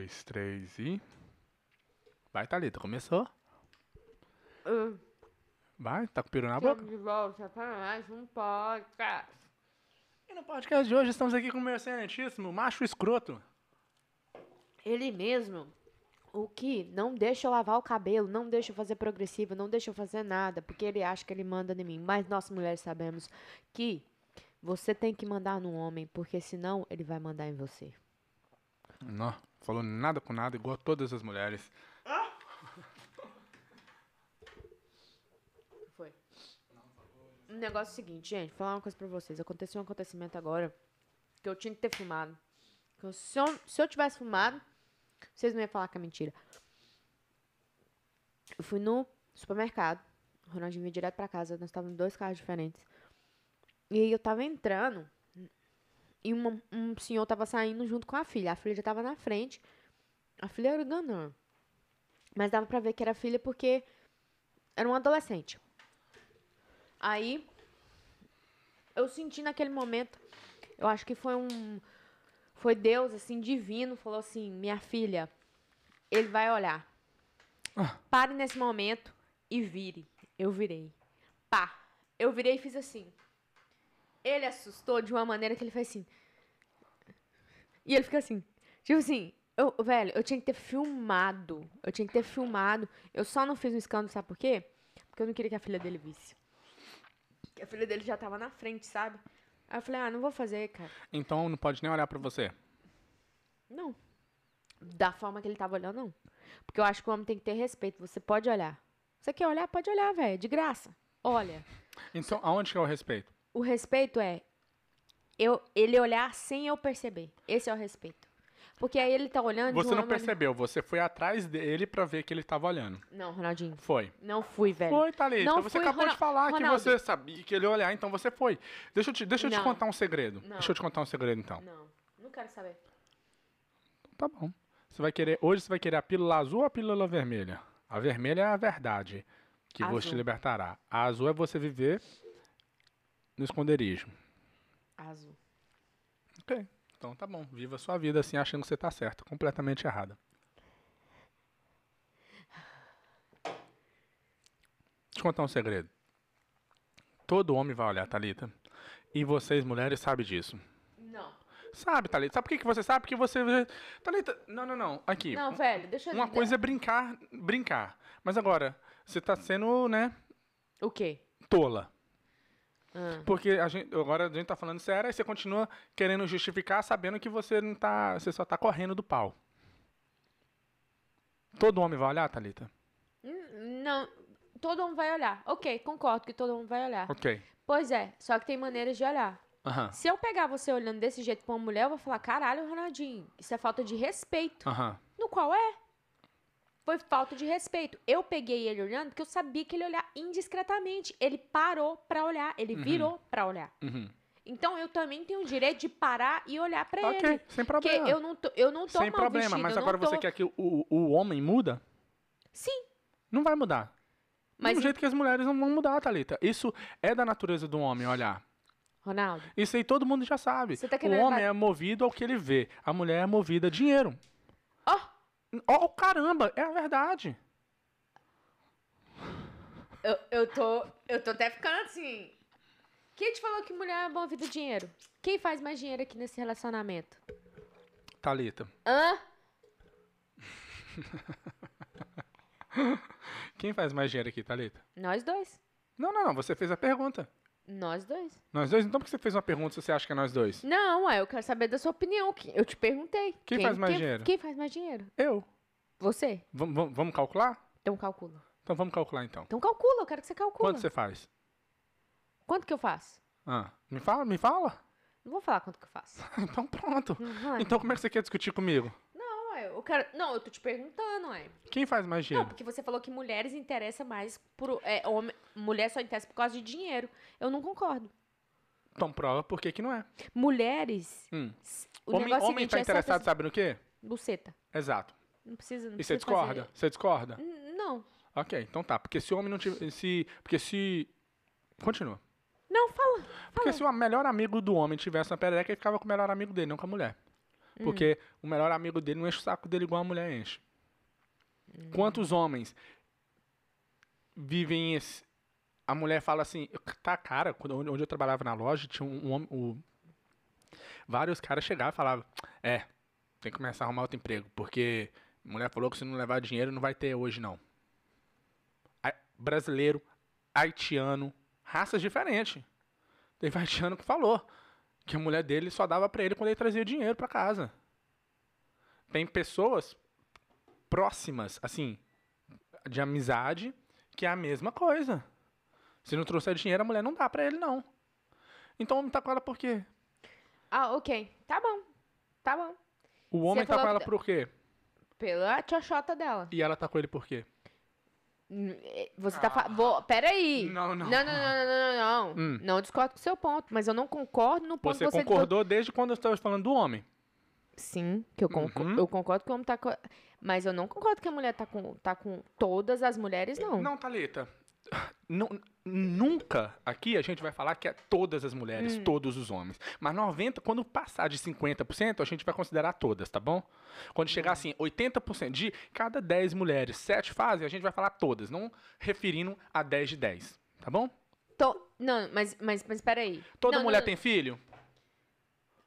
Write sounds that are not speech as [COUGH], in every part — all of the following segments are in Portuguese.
dois, três e. Vai, Thalita, começou? Uh, Vai, tá com o peru na boca? De volta para mais um podcast. E no podcast de hoje estamos aqui com o meu excelentíssimo macho escroto. Ele mesmo, o que não deixa eu lavar o cabelo, não deixa eu fazer progressiva, não deixa eu fazer nada, porque ele acha que ele manda em mim. Mas nós mulheres sabemos que você tem que mandar no homem, porque senão ele vai mandar em você. Não, falou nada com nada, igual todas as mulheres. Foi. Um negócio é o seguinte, gente, vou falar uma coisa pra vocês. Aconteceu um acontecimento agora que eu tinha que ter filmado. Se, eu, se eu tivesse filmado, vocês não iam falar que é mentira. Eu fui no supermercado. O Ronaldinho veio direto pra casa. Nós estávamos em dois carros diferentes. E aí eu tava entrando. E uma- um senhor tava saindo junto com a filha. A filha já tava na frente. A filha era ganã. Mas dava pra ver que era filha porque era um adolescente. Aí, eu senti naquele momento, eu acho que foi um. Foi Deus, assim, divino, falou assim: minha filha, ele vai olhar. Ah. Pare nesse momento e vire. Eu virei. Pá. Eu virei e fiz assim. Ele assustou de uma maneira que ele fez assim. E ele fica assim. Tipo assim, eu, velho, eu tinha que ter filmado. Eu tinha que ter filmado. Eu só não fiz um escândalo, sabe por quê? Porque eu não queria que a filha dele visse. Que a filha dele já tava na frente, sabe? Aí eu falei, ah, não vou fazer, cara. Então não pode nem olhar pra você. Não. Da forma que ele tava olhando, não. Porque eu acho que o homem tem que ter respeito. Você pode olhar. Você quer olhar? Pode olhar, velho. De graça. Olha. Então, aonde que é o respeito? O respeito é eu, ele olhar sem eu perceber. Esse é o respeito. Porque aí ele tá olhando. Você não percebeu, você foi atrás dele pra ver que ele tava olhando. Não, Ronaldinho. Foi. Não fui, velho. Foi, Thalita. Não Você fui, acabou de falar Ronaldo. que você sabia que ele ia olhar, então você foi. Deixa eu te, deixa eu te contar um segredo. Não. Deixa eu te contar um segredo, então. Não, não quero saber. Tá bom. Você vai querer. Hoje você vai querer a pílula azul ou a pílula vermelha? A vermelha é a verdade. Que vos te Azul. libertará. A azul é você viver no esconderijo. Azul. Ok. Então tá bom. Viva a sua vida assim, achando que você tá certo. Completamente errada. Deixa eu contar um segredo. Todo homem vai olhar, Thalita. E vocês, mulheres, sabem disso. Não. Sabe, Thalita? Sabe por que, que você sabe? Porque você. Thalita, não, não, não. Aqui. Não, velho, deixa eu. Uma coisa é brincar, brincar. Mas agora, você tá sendo, né, O quê? tola. Ah. Porque a gente, agora a gente tá falando sério, aí você continua querendo justificar sabendo que você não tá. Você só tá correndo do pau. Todo homem vai olhar, Thalita? Hum, Não. Todo mundo vai olhar. Ok, concordo que todo mundo vai olhar. Ok. Pois é, só que tem maneiras de olhar. Aham. Se eu pegar você olhando desse jeito pra uma mulher, eu vou falar, caralho, Ronaldinho, isso é falta de respeito. Aham. No qual é? Foi falta de respeito. Eu peguei ele olhando porque eu sabia que ele ia olhar indiscretamente. Ele parou pra olhar, ele virou pra olhar. Uhum. Então eu também tenho o direito de parar e olhar pra Ok, ele. sem Porque problema. eu não tô, eu não tô Sem problema, vestida, mas agora tô... você quer que o, o homem muda? Sim, Não vai mudar. Mas Do jeito que as mulheres não vão mudar, Thalita. Isso é da natureza do homem olhar. Ronaldo. Isso aí todo mundo já sabe. Tá o homem ba- é movido ao que ele vê. A mulher é movida a dinheiro. Ó, Oh, caramba, é a verdade. eu, eu tô. Eu tô até ficando assim. Quem te falou que mulher é bom vida dinheiro? Quem faz mais dinheiro aqui nesse relacionamento? Thalita, Hã? [LAUGHS] quem faz mais dinheiro aqui, Thalita? Nós dois. Não, não, não. Você fez a pergunta. Nós dois. Nós dois? Então por que você fez uma pergunta se você acha que é nós dois? Não, ué, eu quero saber da sua opinião. que- Eu te perguntei. Quem faz mais dinheiro? Quem faz mais dinheiro? Eu. Você. Vam- vam- vamos calcular? Então calcula. Então vamos calcular então. Então calcula, eu quero que você calcule. Quanto você faz? Quanto que eu faço? Ah, me fala, me fala. Não vou falar quanto que eu faço. [LAUGHS] Então pronto. Não vai. Então como é que você quer discutir comigo? Não, ué, eu quero. Não, eu tô te perguntando, ué. Quem faz mais Não, dinheiro? porque você falou que mulheres interessam mais por. É, homem, mulher só interessa por causa de dinheiro. Eu não concordo. Então prova por que que não é. Mulheres. Hum. O Homem, negócio homem seguinte tá é interessado, sabe... sabe no quê? Buceta. Exato. Não precisa. Não E você discorda? fazer- Você discorda? N- Não. Ok, então tá. Porque se o homem não tiver. Se, porque se. Continua. Não, fala. Porque fala. se o melhor amigo do homem tivesse uma perereca, ele ficava com o melhor amigo dele, não com a mulher. Porque o melhor amigo dele não enche o saco dele igual a mulher enche. Quantos homens vivem esse. A mulher fala assim, tá, cara, quando, onde eu trabalhava na loja, tinha um, um homem. o- vários caras chegavam e falavam, é, tem que começar a arrumar outro emprego, porque a mulher falou que se não levar dinheiro não vai ter hoje, não. Brasileiro, haitiano, raças diferentes. Teve haitiano que falou que a mulher dele só dava pra ele quando ele trazia dinheiro pra casa. Tem pessoas próximas, assim, de amizade, que é a mesma coisa. Se não trouxer dinheiro, a mulher não dá pra ele, não. Então o homem tá com ela por quê? Ah, ok. Tá bom. Tá bom. O homem tá com falou ela por quê? Pela tchochota dela. E ela tá com ele por quê? Hum, eh, Você tá falando. Peraí. Não, não. Não, não, não, não, não, não. Hum. Não discordo com o seu ponto, mas eu não concordo no ponto Você que você concordou desde quando eu estava falando do homem. Sim, que eu, concor- Uhum. eu concordo que o homem tá com. Mas eu não concordo que a mulher tá com, tá com todas as mulheres, não. Não, Thalita. Nu- nunca aqui a gente vai falar que é todas as mulheres, Hum. todos os homens. Mas 90, quando passar de 50%, a gente vai considerar todas, tá bom? Quando chegar assim, 80% de cada 10 mulheres, 7 fazem, a gente vai falar todas, não referindo a 10 de 10, tá bom? Não, mas, mas, mas peraí. Toda Não, mulher não, tem filho?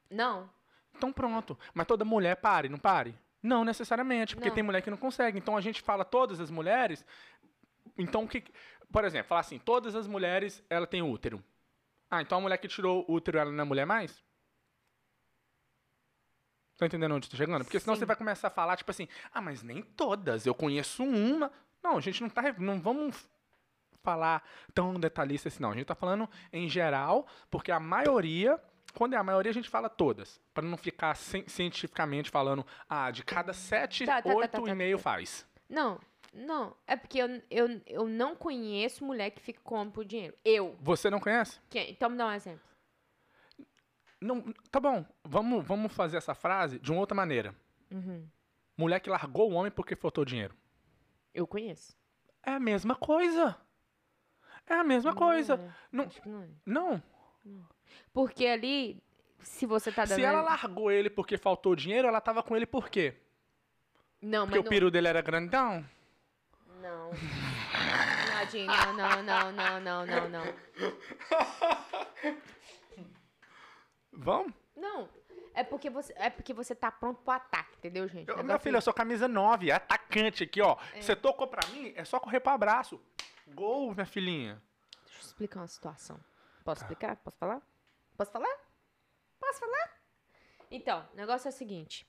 Não. Então pronto. Mas toda mulher pare, não pare? Não necessariamente, porque Não. tem mulher que não consegue. Então a gente fala todas as mulheres. Então o que. Por exemplo, falar assim, todas as mulheres ela tem útero. Ah, então a mulher que tirou o útero ela não é mulher mais? Tá entendendo onde tô chegando? Porque senão Sim. você vai começar a falar, tipo assim, ah, mas nem todas, eu conheço uma. Não, a gente não tá. Não vamos falar tão detalhista assim, não. A gente tá falando em geral, porque a maioria, quando é a maioria, a gente fala todas. Pra não ficar cien- cientificamente falando, ah, de cada sete, Tá, tá, tá, oito tá, e tá, meio tá. faz. Não, não. É porque eu, eu, eu não conheço mulher que fica com homem por dinheiro. Eu. Você não conhece? Quem? Então me dá um exemplo. Não, tá bom, vamos, vamos fazer essa frase de uma outra maneira. Uhum. Mulher que largou o homem porque faltou dinheiro. Eu conheço. É a mesma coisa. É a mesma coisa. Não é. Não, não é. não. Porque ali, se você tá dando. Se ela largou ele porque faltou dinheiro, ela tava com ele por quê? Não, Porque mas o peru dele era grandão? Não. Não. Nadinho, não, não, não, não, não, não. Vamos? Não. É porque você, é porque você tá pronto pro ataque, entendeu, gente? Eu, meu filho, eu sou camisa 9, é atacante aqui, ó. É. Você tocou pra mim, é só correr pro abraço. Gol, minha filhinha. Deixa eu explicar uma situação. Posso explicar? Posso falar? Posso falar? Posso falar? Então, o negócio é o seguinte.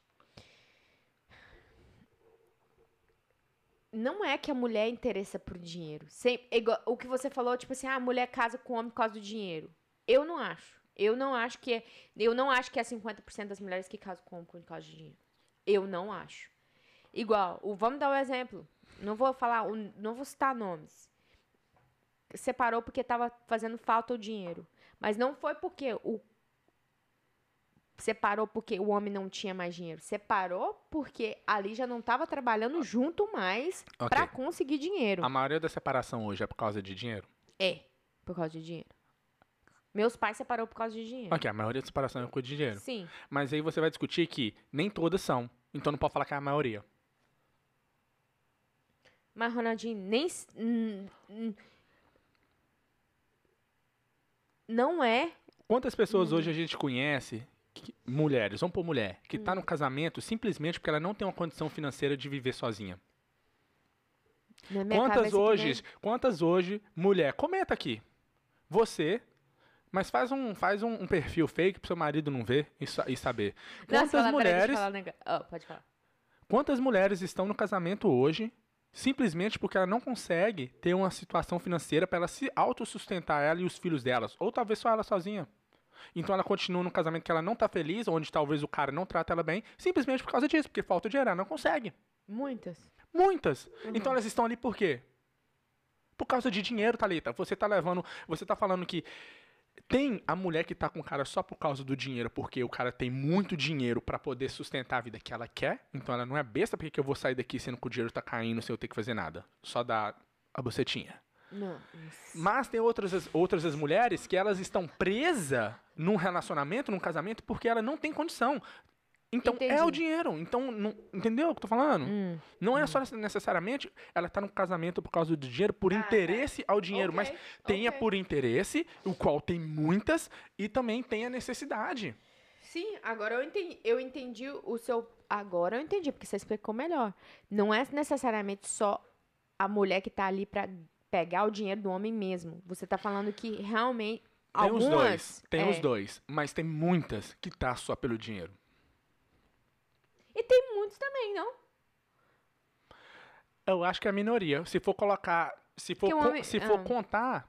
Não é que a mulher interessa por dinheiro. Sem, igual- o que você falou, tipo assim, ah, a mulher casa com o homem por causa do dinheiro. Eu não acho. Eu não acho que é, eu não acho que é 50% das mulheres que casam com o homem por causa de dinheiro. Eu não acho. Igual, o, vamos dar um exemplo. Não vou falar, o- não vou citar nomes separou porque estava fazendo falta o dinheiro. Mas não foi porque o separou porque o homem não tinha mais dinheiro. Separou porque ali já não estava trabalhando junto mais Ok. para conseguir dinheiro. A maioria da separação hoje é por causa de dinheiro? É, por causa de dinheiro. Meus pais separou por causa de dinheiro. Ok, a maioria da separação é por causa de dinheiro. Sim. Mas aí você vai discutir que nem todas são. Então não pode falar que é a maioria. Mas Ronaldinho nem não é Quantas pessoas Uhum. hoje a gente conhece, que- mulheres, vamos por mulher, que Hum. tá no casamento simplesmente porque ela não tem uma condição financeira de viver sozinha? Quantas hoje, nem- quantas hoje, mulher, comenta aqui. Você, mas faz um, faz um, um perfil fake pro seu marido não ver e, e saber. Nossa, Quantas eu mulheres, falar negócio. Ó, pode falar. quantas mulheres estão no casamento hoje simplesmente porque ela não consegue ter uma situação financeira para ela se autossustentar ela e os filhos delas, ou talvez só ela sozinha. Então ela continua num casamento que ela não tá feliz, onde talvez o cara não trata ela bem, simplesmente por causa disso, porque falta dinheiro, ela não consegue. Muitas. Muitas. Uhum. Então elas estão ali por quê? Por causa de dinheiro, Thalita. Você tá levando. Você tá falando que tem a mulher que tá com o cara só por causa do dinheiro, porque o cara tem muito dinheiro pra poder sustentar a vida que ela quer. Então ela não é besta, porque que eu vou sair daqui sendo que o dinheiro tá caindo sem eu ter que fazer nada. Só dar a bucetinha. Não. Mas tem outras, as- outras as mulheres que elas estão presas num relacionamento, num casamento, porque ela não tem condição. Então é o Entendi. dinheiro. Então, não, entendeu o que eu tô falando? Hum. Não é só necessariamente ela tá no casamento por causa do dinheiro, por Ah, interesse ao dinheiro, mas Ok, tenha ok. por interesse, o qual tem muitas, e também tem a necessidade. Sim, agora eu entendi, eu entendi o seu. Agora eu entendi, porque você explicou melhor. Não é necessariamente só a mulher que tá ali pra pegar o dinheiro do homem mesmo. Você tá falando que realmente. Tem algumas, os dois, tem é, os dois, mas tem muitas que tá só pelo dinheiro. E tem muitos também, não? Eu acho que é a minoria. Se for colocar, se for, Que homem- se for ah. contar,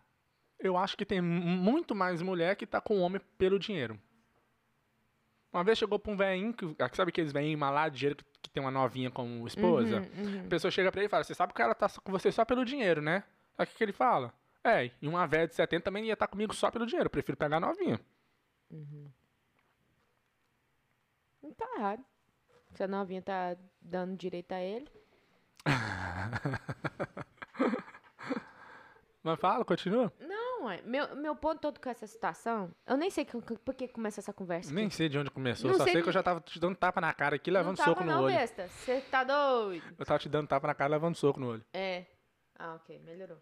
eu acho que tem mu- muito mais mulher que tá com o homem pelo dinheiro. Uma vez chegou pra um velhinho, que, ah, sabe aqueles velhinhos malados, dinheiro que, que tem uma novinha como esposa? Uhum, uhum. A pessoa chega pra ele e fala, você sabe que ela tá com você só pelo dinheiro, né? Aí o que, que ele fala? É, e uma velha de 70 também ia estar comigo só pelo dinheiro, eu prefiro pegar a novinha. Não tá errado. Se a novinha tá dando direito a ele. [LAUGHS] Mas fala, continua. Não, é. Meu, meu ponto todo com essa situação. Eu nem sei que, que- por que começa essa conversa. Nem aqui. sei de onde começou, Não só sei sei de- que eu já tava te dando tapa na cara aqui, levando tava soco no não, olho. besta. Você tá doido. Eu tava te dando tapa na cara, levando soco no olho. É. Ah, ok. Melhorou.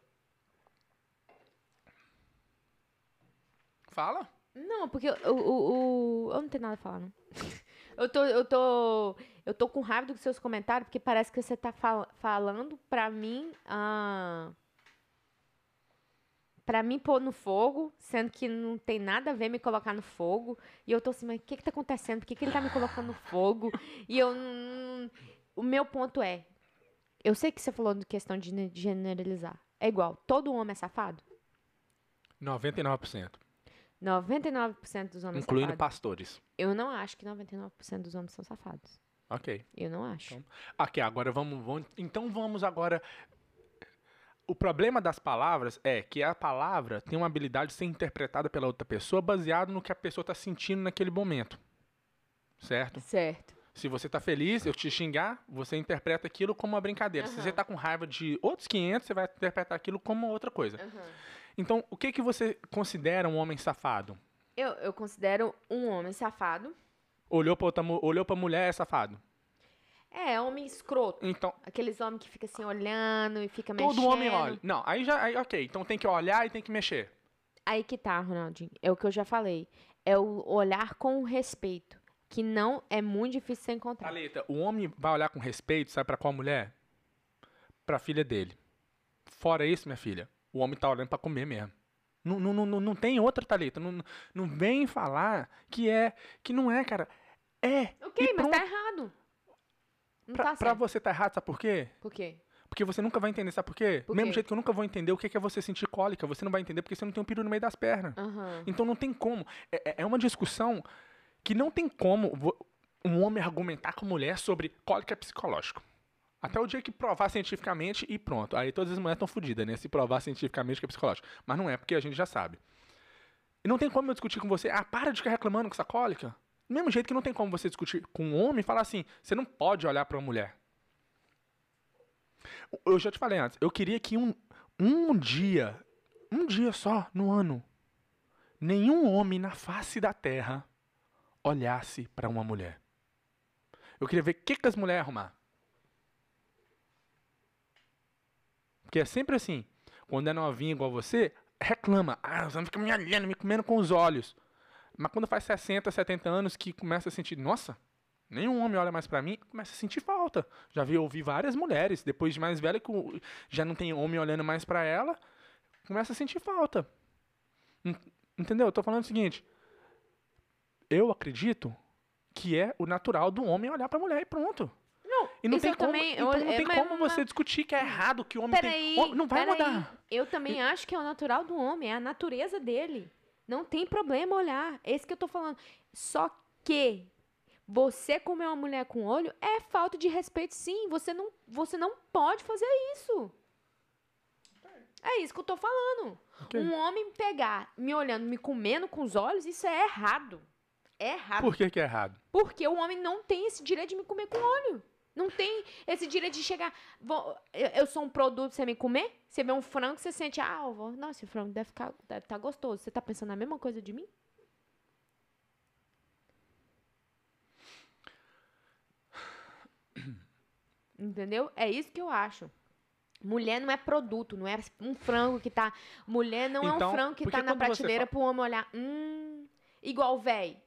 Fala. Não, porque o, o, o- eu não tenho nada a falar, não. [LAUGHS] Eu tô, eu tô, eu tô com raiva dos seus comentários, porque parece que você tá fal- falando pra mim, ah, pra mim pôr no fogo, sendo que não tem nada a ver me colocar no fogo. E eu tô assim, mas o que que tá acontecendo? Por que que ele tá me colocando no fogo? E eu não... O meu ponto é, eu sei que você falou de questão de ne- generalizar. É igual, todo homem é safado? 99%. 99% dos homens Incluindo safados. pastores. Eu não acho que 99% dos homens são safados. Ok. Eu não acho. Então, Ok, agora vamos, vamos. Então vamos agora. O problema das palavras é que a palavra tem uma habilidade de ser interpretada pela outra pessoa baseado no que a pessoa está sentindo naquele momento. Certo? Certo. Se você tá feliz, eu te xingar, você interpreta aquilo como uma brincadeira. Se Aham. você tá com raiva de outros 500, você vai interpretar aquilo como outra coisa. Então, o que que você considera um homem safado? Eu, eu considero um homem safado. Olhou pra, outra, olhou pra mulher, é safado. É, homem escroto. Então, Aqueles homens que ficam assim olhando e fica mexendo. todo homem olha. Não, aí já, aí, ok. Então tem que olhar e tem que mexer. Aí que tá, Ronaldinho. É o que eu já falei. É o olhar com respeito. Que não é muito difícil você encontrar. Thalita, o homem vai olhar com respeito, sabe pra qual mulher? Pra filha dele. Fora isso, minha filha, o homem tá olhando pra comer mesmo. Não, não, não, não- tem outra, Thalita. Não, não vem falar que é, que não é, cara. É. Ok, mas tá errado. Não Pra, tá pra você tá errado, sabe por quê? Por quê? Porque você nunca vai entender, sabe por quê? Por Mesmo quê? jeito que eu nunca vou entender o que que é você sentir cólica. Você não vai entender porque você não tem um peru no meio das pernas. Aham. Então não tem como. É, é- é uma discussão que não tem como um homem argumentar com mulher sobre cólica psicológico. Até o dia que provar cientificamente e pronto. Aí todas as mulheres estão fodidas, né? Se provar cientificamente que é psicológico. Mas não é, porque a gente já sabe. E não tem como eu discutir com você, ah, para de ficar reclamando com essa cólica. Do mesmo jeito que não tem como você discutir com um homem e falar assim, você não pode olhar para uma mulher. Eu já te falei antes, eu queria que um, um dia, um dia só no ano, nenhum homem na face da terra olhasse para uma mulher. Eu queria ver o que, que as mulheres arrumar. Porque é sempre assim. Quando é novinha igual você, reclama. Ah, os homens ficam me olhando, me comendo com os olhos. Mas quando faz 60, 70 anos que começa a sentir, nossa, nenhum homem olha mais pra mim, começa a sentir falta. Já vi ouvir várias mulheres, depois de mais velha, que já não tem homem olhando mais pra ela, começa a sentir falta. En- Entendeu? Eu tô falando o seguinte. Eu acredito que é o natural do homem olhar pra mulher e pronto. Não, E não tem como, também... então não tem como você discutir que é errado, que o homem Peraí, tem. Não vai mudar. Eu também acho que é o natural do homem, é a natureza dele. Não tem problema olhar. É isso que eu tô falando. Só que você comer uma mulher com olho é falta de respeito, sim. Você não, você não pode fazer isso. É isso que eu tô falando. Ok. Um homem pegar, me olhando, me comendo com os olhos, isso é errado. É errado. Por que, que é errado? Porque o homem não tem esse direito de me comer com olho. Não tem esse direito de chegar. vou- eu, sou um produto, você me comer? Você vê um frango, você sente, ah, vou, não, esse frango deve ficar deve tá gostoso. Você tá pensando a mesma coisa de mim? Entendeu? É isso que eu acho. Mulher não é produto, não é um frango que tá. Mulher não é um Então, frango que tá na prateleira pro homem olhar. Hum. Igual o véi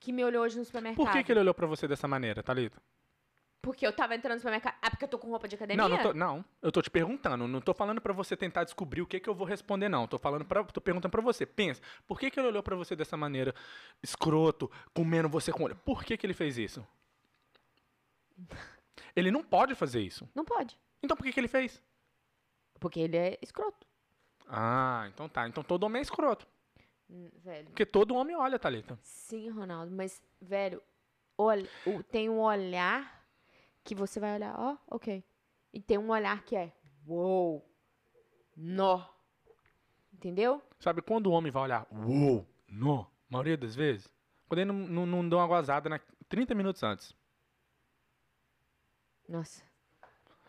que me olhou hoje no supermercado. Por que, que ele olhou pra você dessa maneira, Thalita? Porque eu tava entrando no supermercado. Ah, porque eu tô com roupa de academia? Não, não, tô, não, eu tô te perguntando. Não tô falando pra você tentar descobrir o que que eu vou responder, não. Tô falando para, tô perguntando pra você. Pensa, por que que ele olhou pra você dessa maneira, escroto, comendo você com olho? Por que que ele fez isso? [LAUGHS] Ele não pode fazer isso. Não pode. Então por que que ele fez? Porque ele é escroto. Ah, então tá. Então todo homem é escroto. Velho. Porque todo homem olha, Thalita. Sim, Ronaldo, mas, velho, olha, tem um olhar que você vai olhar, ó, ok. E tem um olhar que é, uou, nó. Entendeu? Sabe quando o homem vai olhar, uou, no, maioria das vezes? Quando ele não, não, não dá uma gozada na, 30 minutos antes. Nossa.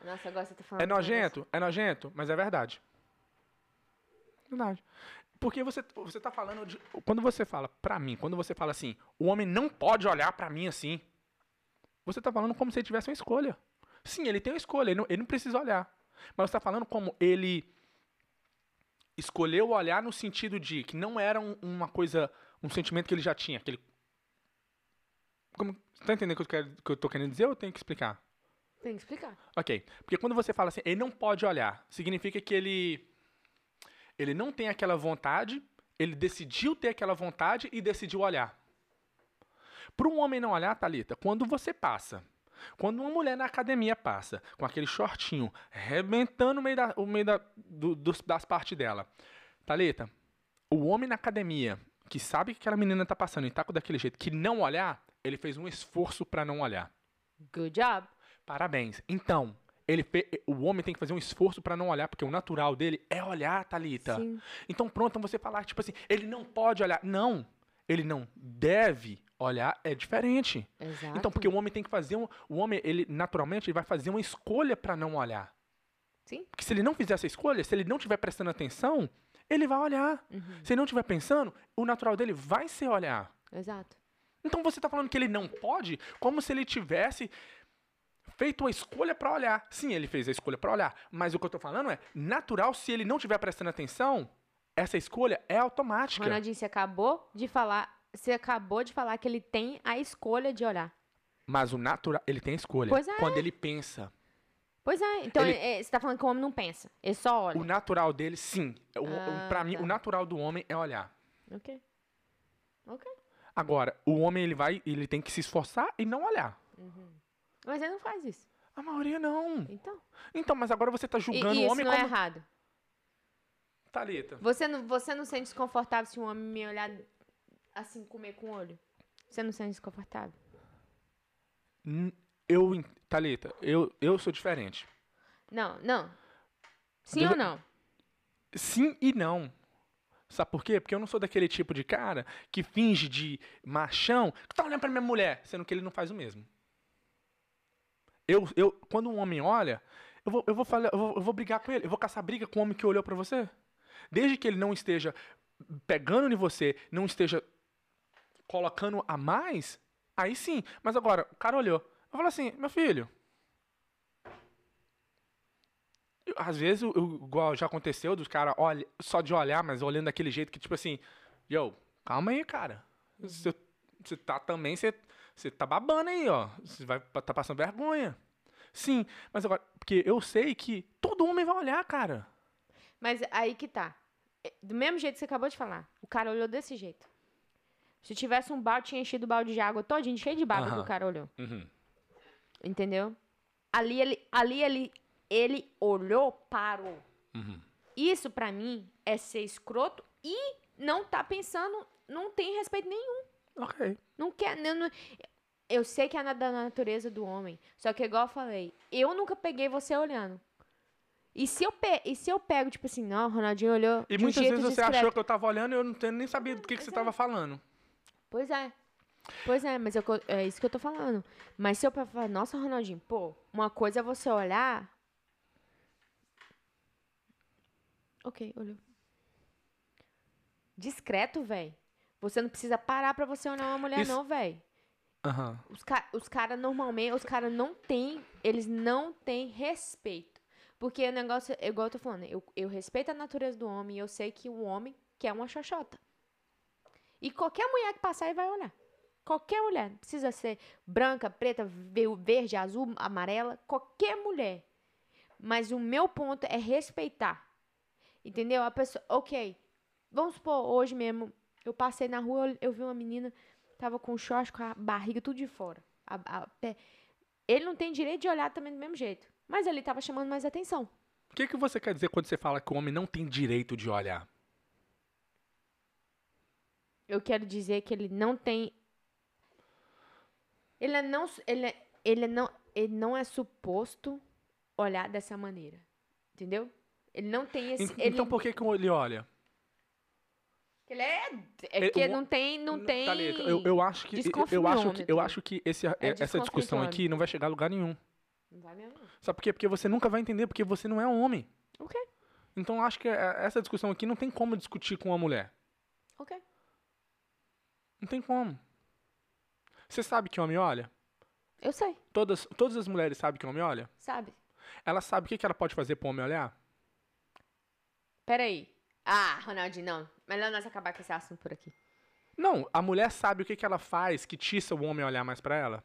Nossa, agora você tá falando. É nojento? É nojento, mas é verdade. Verdade. Porque você, você tá falando de. Quando você fala pra mim, quando você fala assim, o homem não pode olhar pra mim assim. Você tá falando como se ele tivesse uma escolha. Sim, ele tem uma escolha, ele não, ele não precisa olhar. Mas você tá falando como ele escolheu olhar no sentido de que não era um- uma coisa, um sentimento que ele já tinha. Que ele... Como, você tá entendendo o que eu, quero, que eu tô querendo dizer ou eu tenho que explicar? Tem que explicar. Ok. Porque quando você fala assim, ele não pode olhar, significa que ele. Ele não tem aquela vontade, ele decidiu ter aquela vontade e decidiu olhar. Para um homem não olhar, Thalita, quando você passa, quando uma mulher na academia passa, com aquele shortinho, rebentando o meio, da, o meio da, do- dos- das partes dela, Thalita, o homem na academia, que sabe que aquela menina tá passando e tá com daquele jeito, que não olhar, ele fez um esforço para não olhar. Good job. Parabéns. Então, ele o homem tem que fazer um esforço pra não olhar, porque o natural dele é olhar, Thalita. Sim. Então, pronto, então você falar, tipo assim, ele não pode olhar. Não, ele não deve olhar, é diferente. Exato. Então, porque o homem tem que fazer um. O homem, ele naturalmente, ele vai fazer uma escolha pra não olhar. Sim. Porque se ele não fizer essa escolha, se ele não estiver prestando atenção, ele vai olhar. Uhum. Se ele não estiver pensando, o natural dele vai ser olhar. Exato. Então você tá falando que ele não pode, como se ele tivesse feito a escolha pra olhar. Sim, ele fez a escolha pra olhar, mas o que eu tô falando é natural se ele não estiver prestando atenção, essa escolha é automática. Ronaldinho, você acabou de falar. Você acabou de falar que ele tem a escolha de olhar. Mas o natural, ele tem a escolha. Pois é. Quando ele pensa, Pois é, então Ele- é, você tá falando que o homem não pensa. Ele só olha. o natural dele, sim. O, Ah, para mim, tá. o natural do homem é olhar. Ok. Ok. Agora, o homem ele vai, ele tem que se esforçar e não olhar. Mas ele não faz isso. A maioria não. Então. Então, mas agora você tá E, julgando e o isso homem não é como errado. Thalita. Você não, você não sente desconfortável se um homem me olhar assim, comer com o olho? Você não sente desconfortável? Eu, Thalita, eu, eu sou diferente. Não, não. Sim ou não? Sim e não. Sabe por quê? Porque eu não sou daquele tipo de cara que finge de machão, que tá olhando pra minha mulher, sendo que ele não faz o mesmo. Eu, eu, quando um homem olha, eu vou, eu vou falar, eu vou, eu vou brigar com ele, eu vou caçar briga com o homem que olhou pra você. Desde que ele não esteja pegando em você, não esteja colocando a mais, aí sim. Mas agora, o cara olhou. Eu falo assim, meu filho, eu- às vezes, o- o- igual já aconteceu, dos caras só de olhar, mas olhando daquele jeito que, tipo assim, yo, calma aí, cara. Você você tá também, você você tá babando aí, ó. Você vai tá passando vergonha. Sim, mas agora, porque eu sei que todo homem vai olhar, cara. Mas aí que tá. É, Do mesmo jeito que você acabou de falar. O cara olhou desse jeito. Se tivesse um balde, tinha enchido o balde de água todinho, cheio de baba que o cara olhou. Uhum. Entendeu? Ali ele, ali ele, ele olhou, parou. Uhum. Isso pra mim é ser escroto e não tá pensando, não tem respeito nenhum. Ok. Não quer. Não, não- eu sei que é da natureza do homem. Só que, igual eu falei, eu nunca peguei você olhando. E se eu, pe e se eu pego, tipo assim, não, o Ronaldinho olhou. E muitas vezes você discreto. achou que eu tava olhando e eu não tenho nem sabia do que, que você tava é. falando. Pois é. Pois é, mas eu é isso que eu tô falando. Mas se eu falar, nossa, Ronaldinho, pô, uma coisa é você olhar. Ok, olhou. Discreto, véi. Você não precisa parar pra você olhar uma mulher, Isso- não, véi. Aham. Os, ca os caras normalmente, os caras não têm, eles não têm respeito. Porque o negócio, é igual eu tô falando, eu, eu respeito a natureza do homem e eu sei que o homem quer uma xoxota. E qualquer mulher que passar, ele vai olhar. Qualquer mulher. Não precisa ser branca, preta, ve- verde, azul, amarela. Qualquer mulher. Mas o meu ponto é respeitar. Entendeu? A pessoa. Ok. Vamos supor, hoje mesmo, eu passei na rua, eu vi uma menina, tava com short, com a barriga tudo de fora. A- a pé. Ele não tem direito de olhar também do mesmo jeito. Mas ele tava chamando mais atenção. O que, que você quer dizer quando você fala que o homem não tem direito de olhar? Eu quero dizer que ele não tem. Ele é não. Ele, é- ele, é não, ele não é suposto olhar dessa maneira. Entendeu? Ele não tem esse. En- ele, Então por que, que ele olha? Ele é. É Ele- que o- não tem. Não tem. Eu, eu acho que eu acho que eu acho que esse, essa discussão aqui não vai chegar a lugar nenhum. Não vai mesmo. Sabe por quê? Porque você nunca vai entender, porque você não é homem. Ok, Então eu acho que é- essa discussão aqui não tem como discutir com uma mulher. ok. Não tem como. Você sabe que homem olha? Eu sei, Todas, todas as mulheres sabem que homem olha? sabe? Ela sabe o que, que ela pode fazer pro homem olhar? Peraí. Ah, Ronaldinho, não. Melhor nós acabar com esse assunto por aqui. Não, a mulher sabe o que, que ela faz que tiça o homem a olhar mais pra ela.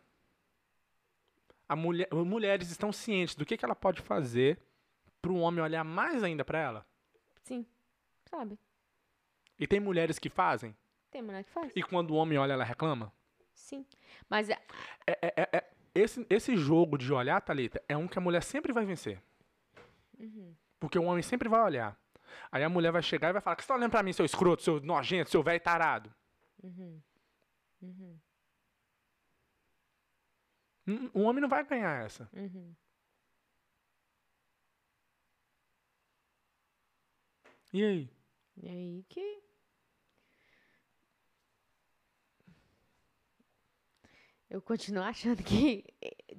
A mulher, as mulheres estão cientes do que, que ela pode fazer pro homem olhar mais ainda pra ela. Sim, sabe? E tem mulheres que fazem. Tem mulher que faz. E quando o homem olha, ela reclama. Sim. Mas é- É, é- é- é- esse, esse jogo de olhar, Thalita, é um que a mulher sempre vai vencer. Porque o homem sempre vai olhar. Aí a mulher vai chegar e vai falar: que você tá olhando pra mim, seu escroto, seu nojento, seu velho tarado? Hum, O homem não vai ganhar essa. Uhum. E aí? E aí que. Eu continuo achando que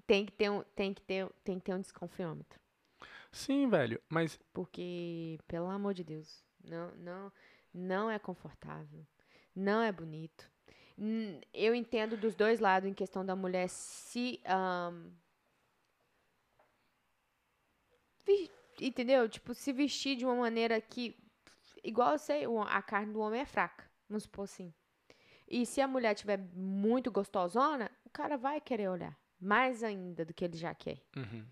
tem que ter um, tem que ter, tem que ter um desconfiômetro. Sim, velho, mas Porque, pelo amor de Deus, não, não, não é confortável. Não é bonito. Eu entendo dos dois lados em questão da mulher se. vi- entendeu? Tipo, se vestir de uma maneira que. Igual eu sei, a carne do homem é fraca. Vamos supor assim. E se a mulher tiver muito gostosona, o cara vai querer olhar. Mais ainda do que ele já quer. Uhum.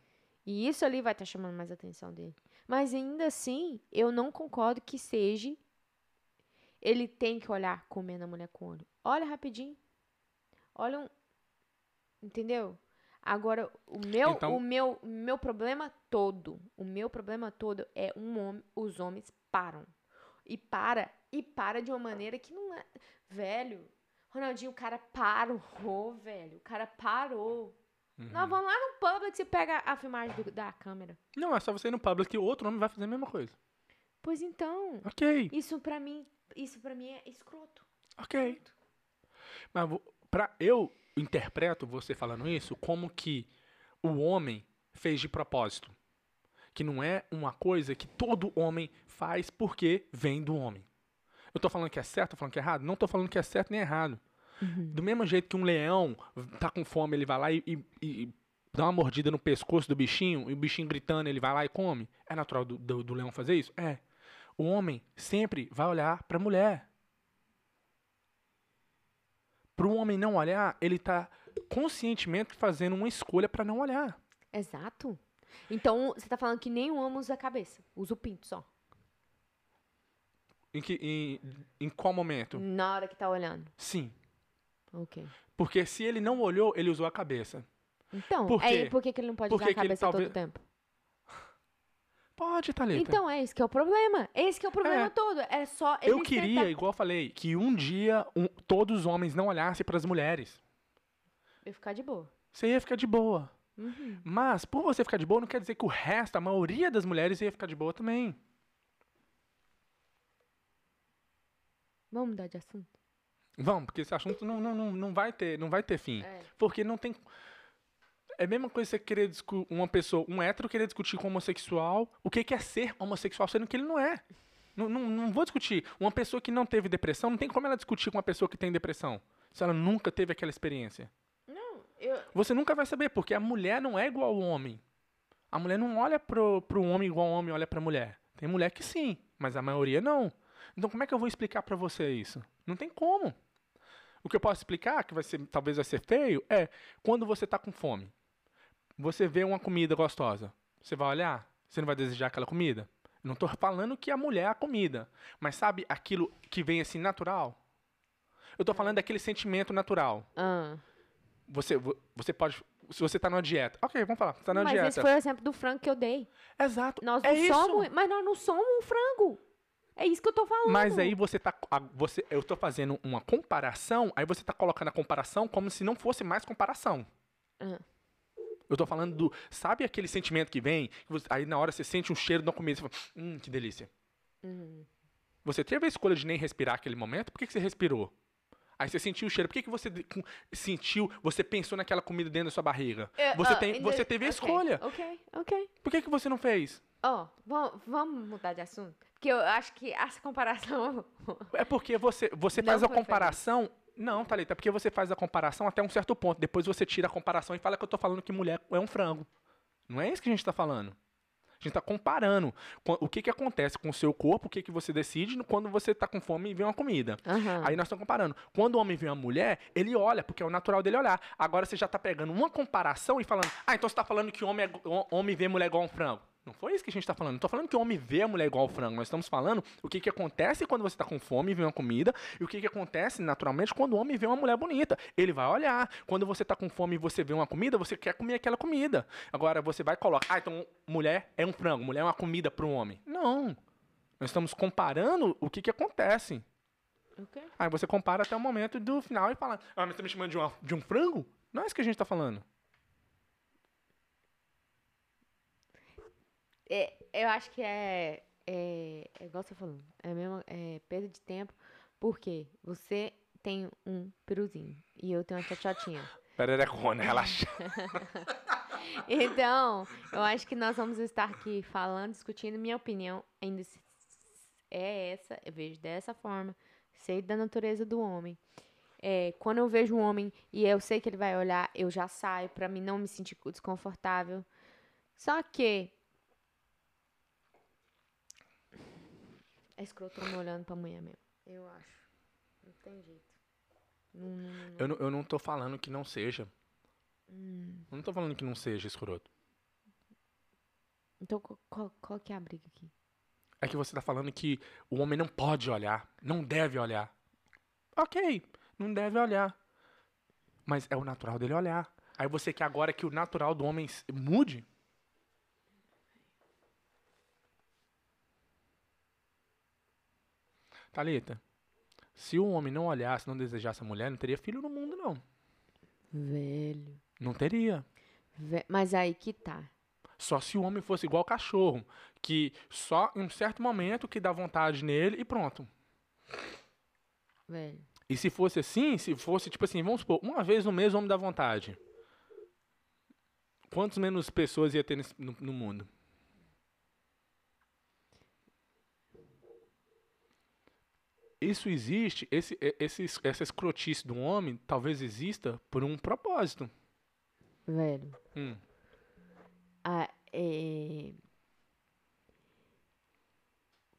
E isso ali vai estar chamando mais a atenção dele. Mas ainda assim, eu não concordo que seja. Ele tem que olhar comendo a mulher com o olho. Olha rapidinho. Olha um. Entendeu? Agora, o meu, Então- o meu, meu problema todo, o meu problema todo é um homem, os homens param. E para, e para de uma maneira que não é. Velho, Ronaldinho, o cara parou, velho. O cara parou. Uhum. Nós vamos lá no Publix e pega a filmagem do- da câmera. Não, é só você ir no public que outro homem vai fazer a mesma coisa. Pois então, Ok, isso pra mim, isso para mim é escroto. ok. Mas pra, eu interpreto você falando isso como que o homem fez de propósito. Que não é uma coisa que todo homem faz porque vem do homem. Eu tô falando que é certo, tô falando que é errado? Não tô falando que é certo nem errado. Do mesmo jeito que um leão tá com fome, ele vai lá e, e- e dá uma mordida no pescoço do bichinho, e o bichinho gritando, ele vai lá e come. É natural do, do- do leão fazer isso? É. O homem sempre vai olhar pra mulher. Pro homem não olhar, ele tá conscientemente fazendo uma escolha pra não olhar. Exato. Então, você tá falando que nem o homem usa a cabeça, usa o pinto só. Em, que, em, em qual momento? Na hora que tá olhando. Sim. Ok. Porque se ele não olhou, ele usou a cabeça. Então, Por aí por que, que ele não pode Por usar a cabeça talvez- todo tempo? [LAUGHS] Pode, Thalita. Então, é esse que é o problema. Esse que é o problema É. todo. É só Eu queria, tentar- igual eu falei, que um dia um- todos os homens não olhassem para as mulheres. Eu ficar de boa. Você ia ficar de boa. Uhum. Mas, por você ficar de boa, não quer dizer que o resto, a maioria das mulheres ia ficar de boa também. Vamos mudar de assunto? Vamos, porque esse assunto não, não, não, não, vai, ter, não vai ter fim. É. Porque não tem. É a mesma coisa você querer discutir uma pessoa, um hétero querer discutir com um homossexual o que que é ser homossexual, sendo que ele não é. Não, não, não vou discutir. Uma pessoa que não teve depressão, não tem como ela discutir com uma pessoa que tem depressão. Se ela nunca teve aquela experiência. Eu, Você nunca vai saber, porque a mulher não é igual ao homem. A mulher não olha pro, pro homem igual o homem olha pra mulher. Tem mulher que sim, mas a maioria não. Então como é que eu vou explicar pra você isso? Não tem como. O que eu posso explicar, que vai ser, talvez vai ser feio, é quando você tá com fome. Você vê uma comida gostosa. Você vai olhar? Você não vai desejar aquela comida? Não tô falando que a mulher é a comida. Mas sabe aquilo que vem assim natural? Eu tô falando daquele sentimento natural. ah. Você, vo- você pode. Se você tá numa dieta. Ok, vamos falar. Você tá numa Mas dieta. esse foi o exemplo do frango que eu dei. Exato. Nós é não somos, mas nós não somos um frango. É isso que eu tô falando. Mas aí você tá. Você, eu tô fazendo uma comparação, aí você tá colocando a comparação como se não fosse mais comparação. Ah. Eu tô falando do. Sabe aquele sentimento que vem? que você- aí na hora você sente um cheiro da comida, você fala, hum, que delícia. Uhum. Você teve a escolha de nem respirar aquele momento, por que, que você respirou? Aí você sentiu o cheiro, por que, que você sentiu, você pensou naquela comida dentro da sua barriga? É, Você, ah, tem, ainda- você teve a ok, escolha. Ok, ok. Por que, que você não fez? Ó, vam- vamos mudar de assunto. Porque eu acho que essa comparação. [LAUGHS] É porque você, você Não faz a comparação. Não, Thalita, é porque você faz a comparação até um certo ponto. Depois você tira a comparação e fala que eu tô falando que mulher é um frango. Não é isso que a gente tá falando. A gente tá comparando com- o que que acontece com o seu corpo, o que que você decide quando você tá com fome e vê uma comida. Aham. Aí nós estamos comparando. Quando o homem vê uma mulher, ele olha, porque é o natural dele olhar. Agora você já tá pegando uma comparação e falando, ah, então você tá falando que homem, é, homem vê mulher igual um frango. Não foi isso que a gente tá falando. Não tô falando que o homem vê a mulher igual ao frango. Nós estamos falando o que, que acontece quando você tá com fome e vê uma comida. E o que, que acontece, naturalmente, quando o homem vê uma mulher bonita. Ele vai olhar. Quando você tá com fome e você vê uma comida, você quer comer aquela comida. Agora você vai e coloca, ah, então mulher é um frango, mulher é uma comida para um homem. Não. Nós estamos comparando o que, que acontece. Ok. Aí você compara até o momento do final e fala, ah, mas você tá me chamando de, uma, de um frango? Não é isso que a gente tá falando. É, eu acho que é, é, é igual você falou, é mesmo, é perda de tempo, porque você tem um peruzinho e eu tenho uma tchotchotinha. [LAUGHS] Pererecona, relaxa. [LAUGHS] Então, eu acho que nós vamos estar aqui falando, discutindo. Minha opinião ainda é essa, eu vejo dessa forma, sei da natureza do homem. É, quando eu vejo um homem e eu sei que ele vai olhar, eu já saio pra mim não me sentir desconfortável. Só que é escroto me olhando pra mulher mesmo. Eu acho. Não tem jeito. Não, não, não. Eu não, eu não tô falando que não seja. Hum. Eu não tô falando que não seja escroto. Então, qual, qual, que é a briga aqui? É que você tá falando que o homem não pode olhar, não deve olhar. Ok, não deve olhar. Mas é o natural dele olhar. Aí você quer agora que o natural do homem mude? Thalita, se o homem não olhasse, não desejasse a mulher, não teria filho no mundo, não. Velho. Não teria. Mas aí que tá. Só se o homem fosse igual cachorro, que só em um certo momento que dá vontade nele e pronto. Velho. E se fosse assim, se fosse tipo assim, vamos supor, uma vez no mês o homem dá vontade. Quantos menos pessoas ia ter nesse- no, no mundo? Isso existe, esse, esse, es- essa escrotice do homem talvez exista por um propósito. Velho. Hum, Ah, é...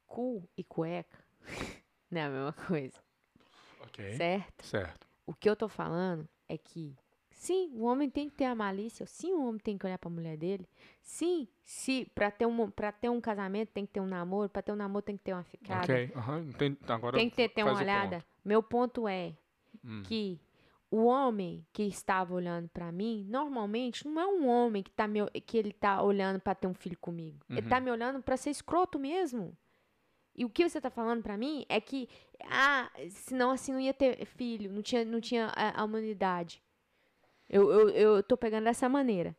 Cu e cueca [LAUGHS] não é a mesma coisa, ok. certo? Certo. O que eu tô falando é que, sim, o homem tem que ter a malícia, sim, o homem tem que olhar pra mulher dele, sim, se pra ter um, pra ter um casamento tem que ter um namoro, pra ter um namoro tem que ter uma ficada, Ok. aham, entendi. Agora tem que ter, ter uma olhada. ponto. Meu ponto é Hum. que o homem que estava olhando pra mim, normalmente não é um homem que, tá me, que ele tá olhando pra ter um filho comigo. Ele Uhum. tá me olhando pra ser escroto mesmo. E o que você tá falando pra mim é que, ah, senão assim não ia ter filho, não tinha, não tinha a, a humanidade. Eu, eu, eu tô pegando dessa maneira.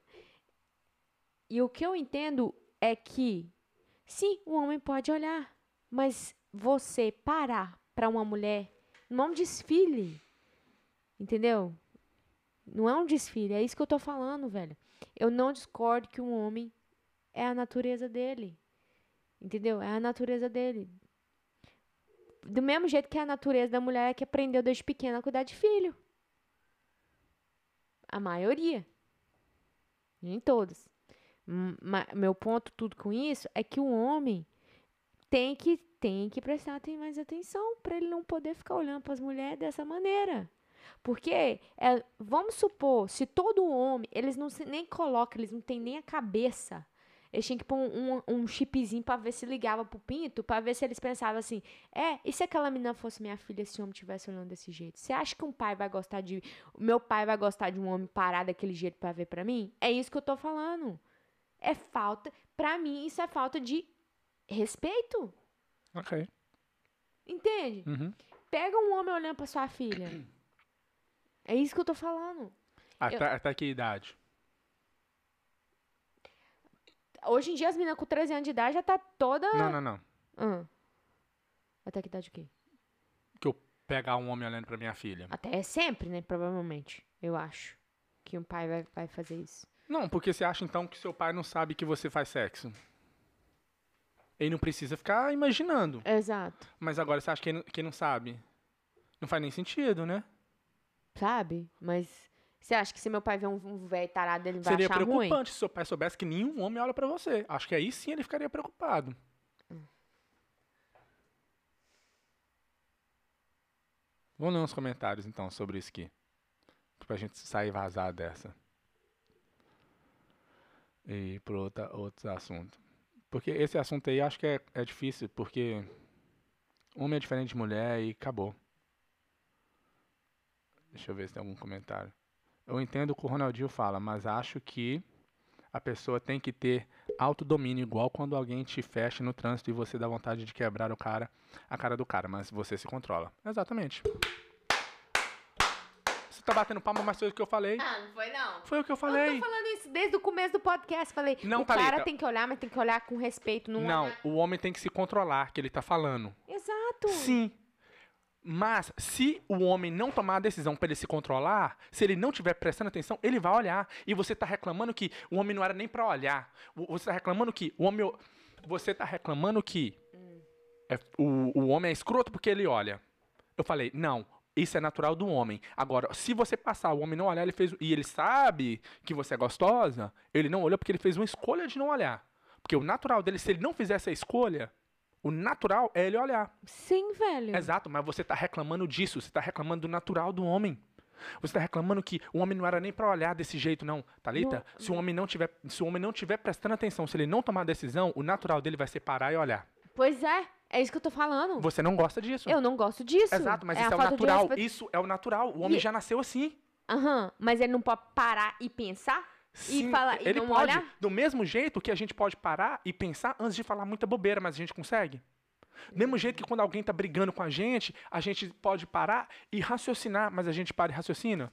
E o que eu entendo é que, sim, o homem pode olhar, mas você parar pra uma mulher, não é um desfile. Entendeu? Não é um desfile, é isso que eu tô falando, velho. Eu não discordo que um homem é a natureza dele. Entendeu? É a natureza dele. Do mesmo jeito que é a natureza da mulher que aprendeu desde pequena a cuidar de filho. A maioria. Nem todas. Meu ponto tudo com isso é que o homem tem que, tem que prestar mais atenção para ele não poder ficar olhando para as mulheres dessa maneira. Porque, é, vamos supor, se todo homem, eles não se, nem colocam, eles não têm nem a cabeça. Eles tinham que pôr um, um, um chipzinho pra ver se ligava pro pinto, pra ver se eles pensavam assim: é, e se aquela menina fosse minha filha, esse homem estivesse olhando desse jeito? Você acha que um pai vai gostar de. O meu pai vai gostar de um homem parado daquele jeito pra ver pra mim? É isso que eu tô falando. É falta. Pra mim, isso é falta de respeito. Ok. Entende? Uhum. Pega um homem olhando pra sua filha. É isso que eu tô falando. Até, até que idade? Hoje em dia, as meninas com 13 anos de idade já tá toda. Não, não, não. Ah. Até que idade o quê? Que eu pegar um homem olhando pra minha filha. Até sempre, né? Provavelmente. Eu acho. Que um pai vai, vai fazer isso. Não, porque você acha então que seu pai não sabe que você faz sexo. Ele não precisa ficar imaginando. Exato. Mas agora você acha que ele, que ele não sabe? Não faz nem sentido, né? Sabe? Mas você acha que se meu pai ver um, um velho tarado, ele vai Seria achar ruim? preocupante se seu pai soubesse que nenhum homem olha pra você. Acho que aí sim ele ficaria preocupado. Vamos ler uns comentários então sobre isso aqui. Pra gente sair vazado dessa. E outra, outros assuntos. Porque esse assunto aí acho que é, é difícil, porque homem é diferente de mulher e acabou. Deixa eu ver se tem algum comentário. Eu entendo o que o Ronaldinho fala, mas acho que a pessoa tem que ter autodomínio, igual quando alguém te fecha no trânsito e você dá vontade de quebrar o cara, a cara do cara, mas você se controla. Exatamente. Você tá batendo palma, mas foi o que eu falei. Ah, não foi não. Foi o que eu Eu falei. tô falando isso desde o começo do podcast. Falei, Não, o cara Thalita. tem que olhar, mas tem que olhar com respeito. Não, Não, olhar- o homem tem que se controlar, que ele tá falando. Exato. Sim. Mas se o homem não tomar a decisão para ele se controlar, se ele não estiver prestando atenção, ele vai olhar. E você está reclamando que o homem não era nem para olhar. Você está reclamando que o homem. Você está reclamando que é- o, o homem é escroto porque ele olha. Eu falei, não. Isso é natural do homem. Agora, se você passar, o homem não olhar, ele fez. E ele sabe que você é gostosa, ele não olhou porque ele fez uma escolha de não olhar. Porque o natural dele, se ele não fizesse a escolha, o natural é ele olhar. Sim, velho. Exato, mas você está reclamando disso, você está reclamando do natural do homem. Você está reclamando que o homem não era nem para olhar desse jeito, não. Thalita, Não- se o homem não tiver, se o homem não tiver prestando atenção, se ele não tomar decisão, o natural dele vai ser parar e olhar. Pois é. É isso que eu tô falando. Você não gosta disso. Eu não gosto disso. Exato, mas é isso é o natural. Isso é o natural. O homem E- já nasceu assim. Aham, mas ele não pode parar e pensar? Sim, fala- e ele não pode, olhar? do mesmo jeito que a gente pode parar e pensar antes de falar muita bobeira, mas a gente consegue. Do mesmo jeito que quando alguém tá brigando com a gente, a gente pode parar e raciocinar, mas a gente para e raciocina.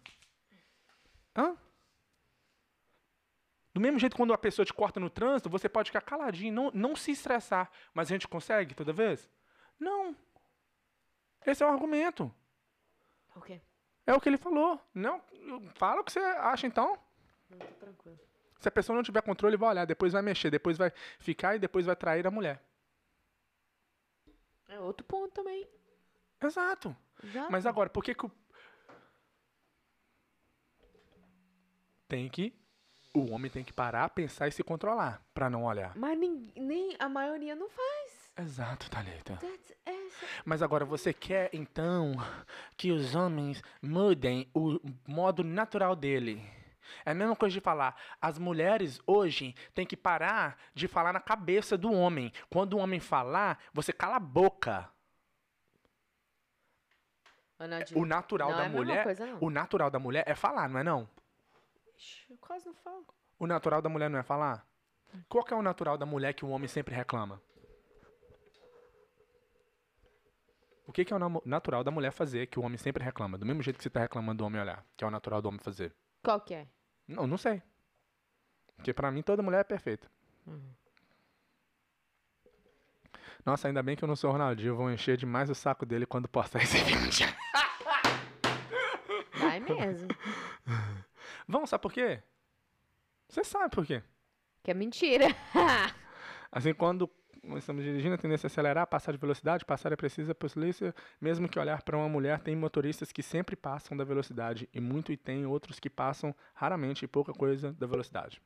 Hã? Do mesmo jeito que quando a pessoa te corta no trânsito, você pode ficar caladinho, não, não se estressar, mas a gente consegue toda vez? Não. Esse é o argumento. O quê? É o que ele falou. Não, fala o que você acha então. Não, tô tranquilo. Se a pessoa não tiver controle, vai olhar, depois vai mexer, depois vai ficar e depois vai trair a mulher. É outro ponto também. Exato. Exato. Mas agora, por que que o... Tem que... O homem tem que parar, pensar e se controlar, pra não olhar. Mas nem, nem a maioria não faz. Exato, Thalita. That's- essa- Mas agora, você quer, então, que os homens mudem o modo natural dele? É a mesma coisa de falar, as mulheres hoje têm que parar de falar na cabeça do homem. Quando o homem falar, você cala a boca. Ronaldinho. O natural Não da é a mesma mulher, coisa, não. o natural da mulher é falar, não é não? Ixi, Eu quase não falo. O natural da mulher não é falar? Qual que é o natural da mulher que o homem sempre reclama? O que, que é o namo- natural da mulher fazer que o homem sempre reclama? Do mesmo jeito que você está reclamando do homem olhar, que é o natural do homem fazer. Qual que é? Não, não sei. Porque pra mim toda mulher é perfeita. Nossa, ainda bem que eu não sou o Ronaldinho, eu vou encher demais o saco dele quando postar esse [LAUGHS] vídeo. Vai mesmo. Vamos, sabe por quê? Você sabe por quê? que é mentira. Assim, quando estamos dirigindo, a tendência é acelerar, passar de velocidade, passar é precisa polícia, mesmo que olhar para uma mulher, tem motoristas que sempre passam da velocidade, e muito e tem outros que passam raramente e pouca coisa da velocidade.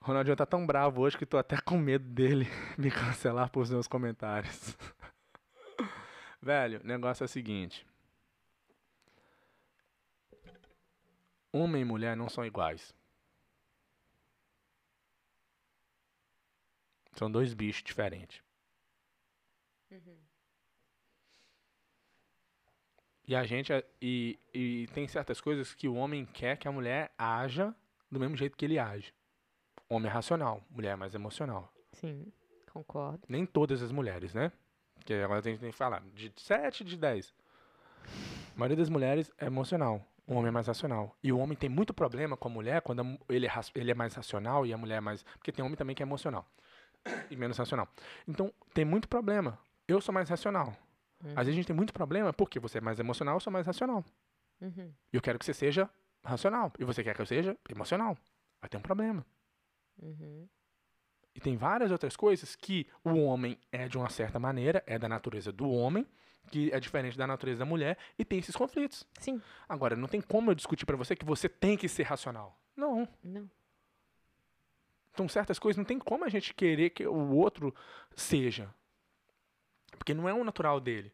Ronaldinho tá tão bravo hoje que tô até com medo dele [LAUGHS] me cancelar por meus comentários. [LAUGHS] Velho, o negócio é o seguinte. Homem e mulher não são iguais. São dois bichos diferentes. Uhum. E a gente. E, e tem certas coisas que o homem quer que a mulher haja do mesmo jeito que ele age. Homem é racional, mulher é mais emocional. Sim, concordo. Nem todas as mulheres, né? Porque agora a gente tem que falar. De 7 de 10. A maioria das mulheres é emocional. O homem é mais racional. E o homem tem muito problema com a mulher quando ele é, ele é mais racional e a mulher é mais. Porque tem homem também que é emocional. E menos racional. Então, tem muito problema. Eu sou mais racional. Às vezes a gente tem muito problema porque você é mais emocional, eu sou mais racional. Uhum. Eu quero que você seja racional. E você quer que eu seja emocional. Vai ter um problema. Uhum. E tem várias outras coisas que o homem é de uma certa maneira, é da natureza do homem, que é diferente da natureza da mulher, e tem esses conflitos. Sim. Agora, não tem como eu discutir pra você que você tem que ser racional. Não. Não. Então, certas coisas não tem como a gente querer que o outro seja. Porque não é o natural dele.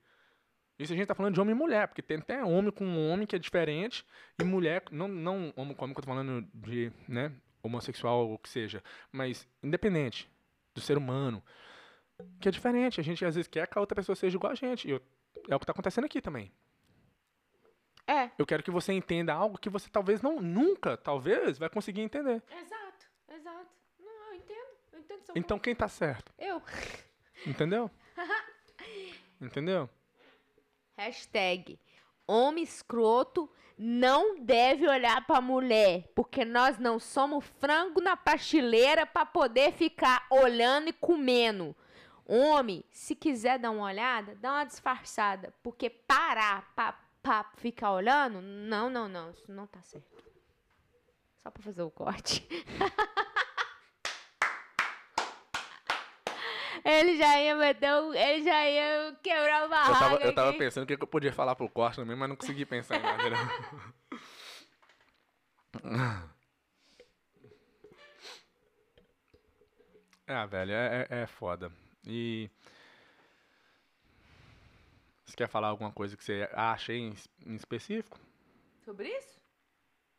Isso a gente tá falando de homem e mulher, porque tem até homem com homem que é diferente, e mulher, não, não homem com homem que eu tô falando de, né, homossexual ou o que seja, mas independente do ser humano, que é diferente. A gente às vezes quer que a outra pessoa seja igual a gente. E eu- é o que tá acontecendo aqui também. É. Eu quero que você entenda algo que você talvez não, nunca, talvez, vai conseguir entender. Exato. Seu Então quem tá certo? Eu. Entendeu? [LAUGHS] Entendeu? Hashtag homem escroto não deve olhar pra mulher, porque nós não somos frango na prateleira pra poder ficar olhando e comendo. Homem, se quiser dar uma olhada, dá uma disfarçada, porque parar pra, pra ficar olhando, não, não, não, isso não tá certo. Só pra fazer o corte. [LAUGHS] Ele já ia meter o, Ele já ia quebrar o Eu barraco. tava, eu tava pensando o que eu podia falar pro corte também, mas não consegui pensar em nada. [LAUGHS] Ah, velho, é, é, é foda. E. Você quer falar alguma coisa que você acha em, em específico? Sobre isso?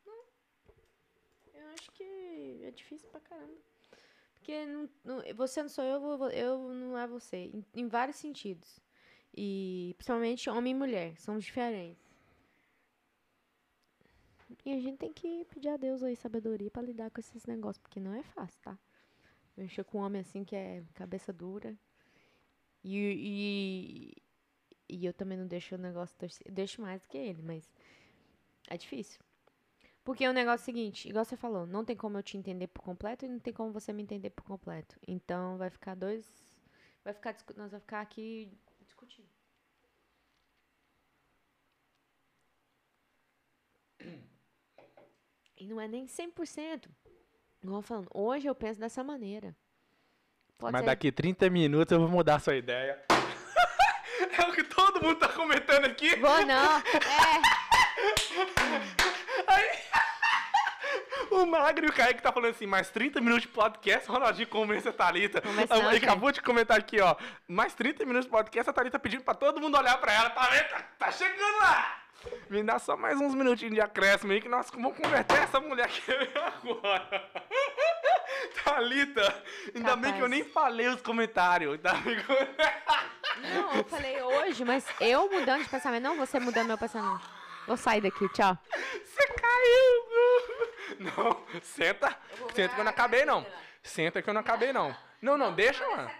Não. Eu acho que é difícil pra caramba. Porque não- não- você não sou eu, eu não é você. Em, em vários sentidos. E principalmente homem e mulher. Somos diferentes. E a gente tem que pedir a Deus aí sabedoria pra lidar com esses negócios. Porque não é fácil, tá? Mexer com um homem assim que é cabeça dura. E, e, e eu também não deixo o negócio torcer. Deixo mais do que ele, mas é difícil. Porque o negócio é o seguinte, igual você falou, não tem como eu te entender por completo e não tem como você me entender por completo. Então vai ficar dois. Vai ficar nós vamos ficar aqui discutindo. E não é nem 100%. Igual falando, hoje eu penso dessa maneira. Pode mas ser- daqui 30 minutos eu vou mudar a sua ideia. [LAUGHS] é o que todo mundo tá comentando aqui. Vou não. É. O Magro e o Kaique tá falando assim, mais 30 minutos de podcast, Ronaldinho convence a Thalita. Conversando, Ele gente. acabou de comentar aqui, ó. Mais 30 minutos de podcast, a Thalita pedindo pra todo mundo olhar pra ela. Tá vendo? Tá, tá chegando lá! Me dá só mais uns minutinhos de acréscimo aí que nós vamos converter essa mulher aqui agora. [LAUGHS] Thalita, ainda bem que eu Capaz. nem falei os comentários. Ainda bem que eu- Não, eu falei hoje, mas eu mudando de pensamento, não você mudando meu pensamento. Vou sair daqui, tchau. Você caiu! Não, senta. Senta que eu não acabei, não. Senta que eu não acabei, não. Não, não, deixa lá.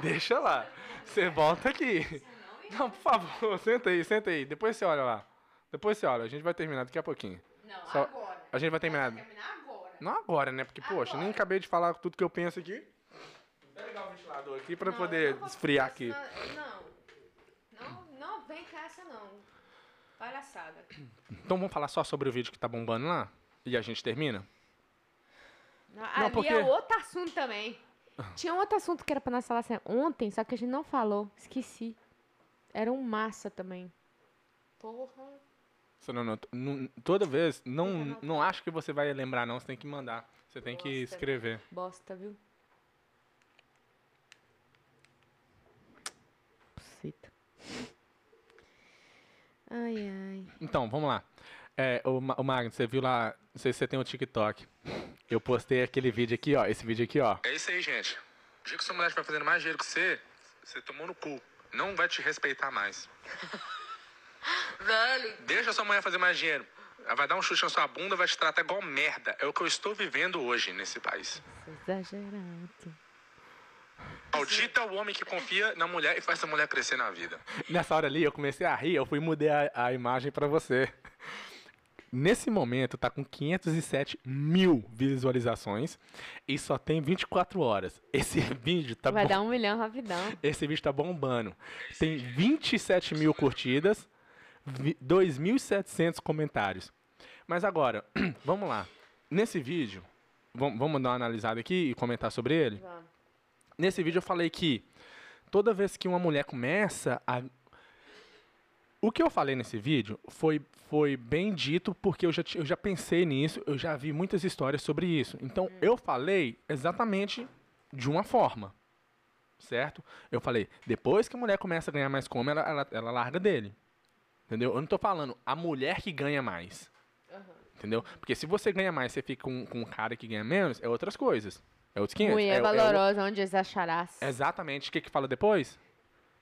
Deixa lá. Você volta aqui. Não, por favor, senta aí, senta aí. Depois você olha lá. Depois você olha, a gente vai terminar daqui a pouquinho. Não, Só- agora. A gente vai terminar. Terminar agora. Não agora, né? Porque, poxa, nem acabei de falar tudo que eu penso aqui. Vou ligar o ventilador aqui pra Não, poder esfriar aqui. Não, não, não vem com essa não. Palhaçada. Então vamos falar só sobre o vídeo que tá bombando lá? E a gente termina? Ali porque- é outro assunto também. Tinha um outro assunto que era pra nós falar assim, ontem, só que a gente não falou. Esqueci. Era um massa também. Porra. Você não, não, não- toda vez, que não, não acho que você vai lembrar, não. Você tem que mandar. Você tem que Nossa. escrever. Bosta, viu? Ai, ai. Então, vamos lá. É, o, o Magno, você viu lá, não sei se você tem o TikTok. Eu postei aquele vídeo aqui, ó. Esse vídeo aqui, ó. É isso aí, gente. O dia que sua mulher estiver fazendo mais dinheiro que você, você tomou no cu. Não vai te respeitar mais. [LAUGHS] Velho. Deixa sua mulher fazer mais dinheiro. Ela vai dar um chute na sua bunda, vai te tratar igual merda. É o que eu estou vivendo hoje nesse país. Exagerado. Maldita o homem que confia na mulher e faz essa mulher crescer na vida. Nessa hora ali, eu comecei a rir, eu fui e mudei a, a imagem pra você. Nesse momento, tá com 507 mil visualizações e só tem 24 horas. Esse [LAUGHS] vídeo tá Vai bom- dar um milhão rapidão. Esse vídeo tá bombando. Tem 27 mil curtidas, vi- 2.700 comentários. Mas agora, [CLEARS THROAT] vamos lá. Nesse vídeo, vamos, vamos dar uma analisada aqui e comentar sobre ele? Vamos. Nesse vídeo eu falei que toda vez que uma mulher começa a. O que eu falei nesse vídeo foi, foi bem dito porque eu já, eu já pensei nisso, eu já vi muitas histórias sobre isso. Então eu falei exatamente de uma forma. Certo? Eu falei, depois que a mulher começa a ganhar mais como, ela, ela, ela larga dele. Entendeu? Eu não tô falando a mulher que ganha mais. Entendeu? Porque se você ganha mais, você fica com, com um cara que ganha menos, é outras coisas. É outros 500. Mulher é, é o- valorosa, onde as acharás. Exatamente. O que que fala depois?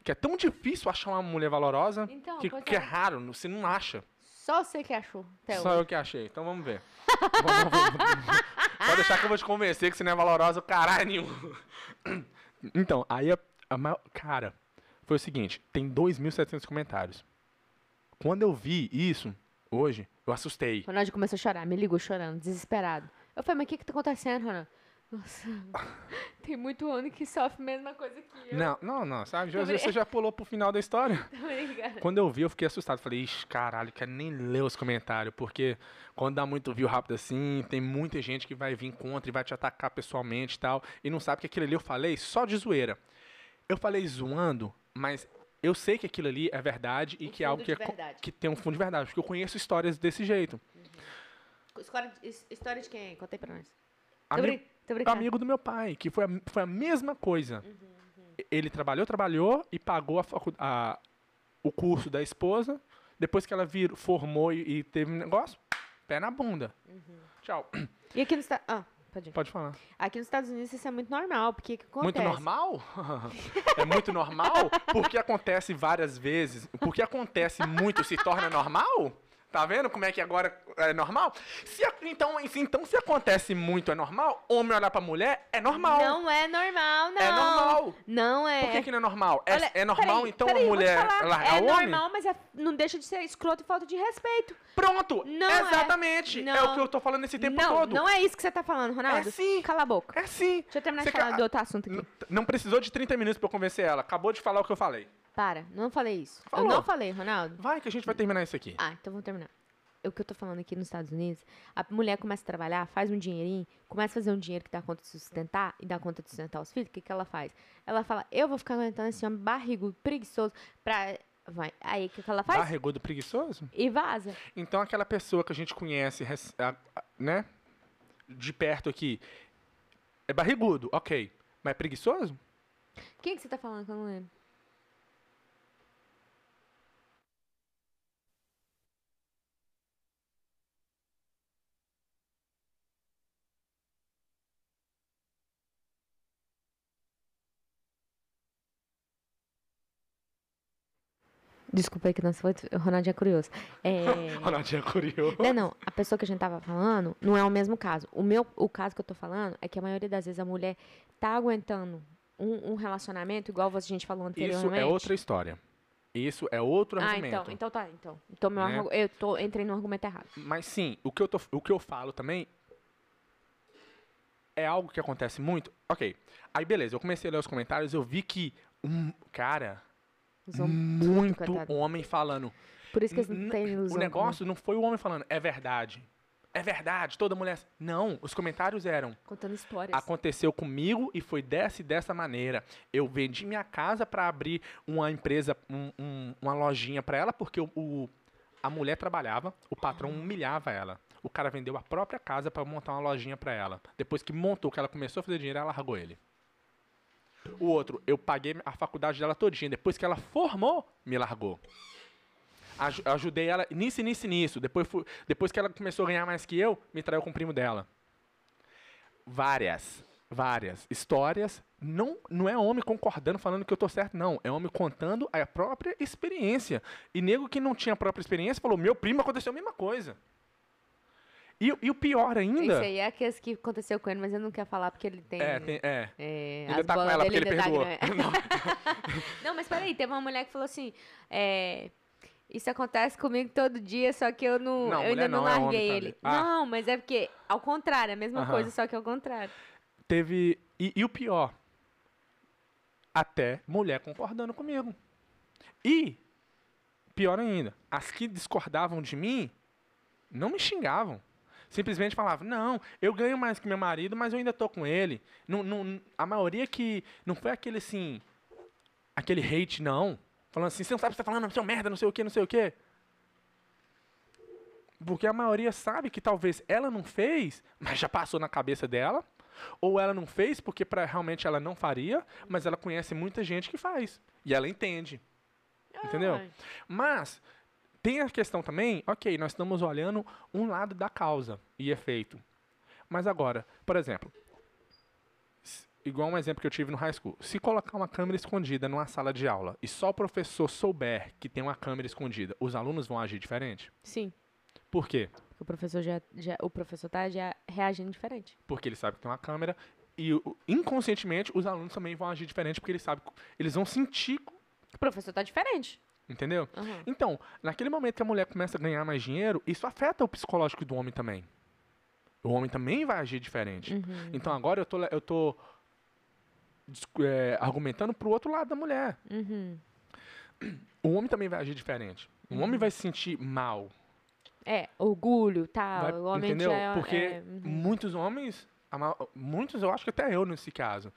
Que é tão difícil achar uma mulher valorosa Então, que, que é é. raro, você não acha. Só você que achou. Só hoje. eu que achei. Então vamos ver. Vamos- vamos- Pode deixar que eu vou te convencer que você não é valorosa caralho nenhum. Então, aí a, a maior- Cara, foi o seguinte: tem 2.700 comentários. Quando eu vi isso, hoje, eu assustei. Ronaldo começou a chorar, me ligou chorando, desesperado. Eu falei, mas o que que tá acontecendo, Ronaldo? Nossa, [LAUGHS] tem muito homem que sofre a mesma coisa que eu. Não, não, não, sabe? Brin- Você já pulou pro final da história. [LAUGHS] Quando eu vi, eu fiquei assustado. Falei, ixi, caralho, quero nem ler os comentários, porque quando dá muito view rápido assim, tem muita gente que vai vir contra e vai te atacar pessoalmente e tal, e não sabe que aquilo ali eu falei só de zoeira. Eu falei zoando, mas eu sei que aquilo ali é verdade e Um que é algo que, é que tem um fundo de verdade, porque eu conheço histórias desse jeito. História de, his- história de quem? Contei pra nós. Ami- amigo do meu pai, que foi a, foi a mesma coisa. Ele trabalhou, trabalhou e pagou a facu- a- o curso da esposa. Depois que ela vir, formou e, e teve um negócio, pé na bunda. Tchau. E aqui nos Estados Ah, pode. Pode falar. Aqui nos Estados Unidos isso é muito normal, porque que acontece? Muito normal? [LAUGHS] é muito normal? Porque acontece várias vezes. Porque acontece muito se torna normal? Tá vendo como é que agora é normal? Se, então, se- então, se acontece muito é normal, homem olhar pra mulher é normal. Não é normal, não. É normal. Não é. Por que, que não é normal? É, Olha, é normal, peraí, então, peraí, a mulher largar É o homem? normal, mas é- não deixa de ser escroto e falta de respeito. Pronto! Não é. Exatamente! É. Não. o que eu tô falando esse tempo não, todo. não é isso que você tá falando, Ronaldo. É sim. Cala a boca. É sim. Deixa eu terminar Você de falar ca- do outro assunto aqui. N- Não precisou de 30 minutos pra eu convencer ela. Acabou de falar o que eu falei. Para, não falei isso. Falou. Eu não falei, Ronaldo. Vai que a gente vai terminar isso aqui. Ah, então vamos terminar. O que eu tô falando aqui nos Estados Unidos, a mulher começa a trabalhar, faz um dinheirinho, começa a fazer um dinheiro que dá conta de sustentar e dá conta de sustentar os filhos, o que, que ela faz? Ela fala, eu vou ficar aguentando esse homem barrigudo, preguiçoso, pra... Vai. Aí, o que, que ela faz? Barrigudo preguiçoso? E vaza. Então aquela pessoa que a gente conhece, né? De perto aqui, é barrigudo, ok. Mas é preguiçoso? Quem que você tá falando que eu não lembro? Desculpa aí que não foi. O Ronaldinho é curioso. É... [LAUGHS] Ronaldinho é curioso. Não, não. A pessoa que a gente tava falando não é o mesmo caso. O meu, o caso que eu tô falando é que a maioria das vezes a mulher tá aguentando um, um relacionamento, igual a gente falou Isso anteriormente. é outra história. Isso é outro Ah, argumento. então, então tá, então. Então meu Né? eu tô entrei no argumento errado. Mas sim, o que, eu tô, o que eu falo também é algo que acontece muito. Ok. Aí beleza, eu comecei a ler os comentários, eu vi que um cara, Homens- muito coitado. homem falando. Por isso que eles não têm ilusão. O negócio não foi o homem falando, é verdade. É verdade, toda mulher. Não, os comentários eram. Contando histórias. Aconteceu comigo e foi dessa e dessa maneira. Eu vendi minha casa para abrir uma empresa, um- um- uma lojinha para ela, porque o, o- a mulher trabalhava, o patrão humilhava ela. O cara vendeu a própria casa para montar uma lojinha para ela. Depois que montou, que ela começou a fazer dinheiro, ela largou ele. O outro, eu paguei a faculdade dela todinha. Depois que ela formou, me largou. Aju- ajudei ela nisso, nisso, nisso. Depois, depois que ela começou a ganhar mais que eu, me traiu com o primo dela. Várias, várias histórias. Não, não é homem concordando, falando que eu tô certo, não. É homem contando a própria experiência. E nego que não tinha a própria experiência falou: meu primo aconteceu a mesma coisa. E, e o pior ainda. Esse aí é aqueles que aconteceu com ele, mas eu não quero falar porque ele tem. É, tem, é. é, Ainda tá com ela porque ele perdoou. [LAUGHS] tá [LAUGHS] não, mas peraí, teve uma mulher que falou assim: é, Isso acontece comigo todo dia, só que eu não. Não, eu ainda não, não, é larguei também. ele. Ah. Não, mas é porque, ao contrário, é a mesma Aham. coisa, só que ao contrário. Teve. E, e o pior. Até mulher concordando comigo. E, pior ainda, as que discordavam de mim não me xingavam. Simplesmente falavam, não, eu ganho mais que meu marido, mas eu ainda tô com ele. Não, não, a maioria que. Não foi aquele assim. Aquele hate, não. Falando assim, você não sabe o que você tá falando, seu merda, não sei o que, não sei o que. Porque a maioria sabe que talvez ela não fez, mas já passou na cabeça dela. Ou ela não fez porque pra, realmente ela não faria, mas ela conhece muita gente que faz. E ela entende. Entendeu? Mas tem a questão também, ok, nós estamos olhando um lado da causa e efeito. Mas agora, por exemplo, igual um exemplo que eu tive no high school, se colocar uma câmera escondida numa sala de aula e só o professor souber que tem uma câmera escondida, os alunos vão agir diferente? Sim. Por quê? O professor já, já o professor tá já reagindo diferente. Porque ele sabe que tem uma câmera e inconscientemente os alunos também vão agir diferente porque eles sabem, eles vão sentir, O professor tá diferente. Entendeu? Aham. Então, naquele momento que a mulher começa a ganhar mais dinheiro, isso afeta o psicológico do homem também. O homem também vai agir diferente. Uhum. Então agora eu tô, eu tô é, argumentando pro outro lado da mulher. Uhum. O homem também vai agir diferente. O homem vai se sentir mal. É, orgulho, tal. vai- o homem entendeu? é, Porque é, uhum. muitos homens, muitos eu acho que até eu nesse caso.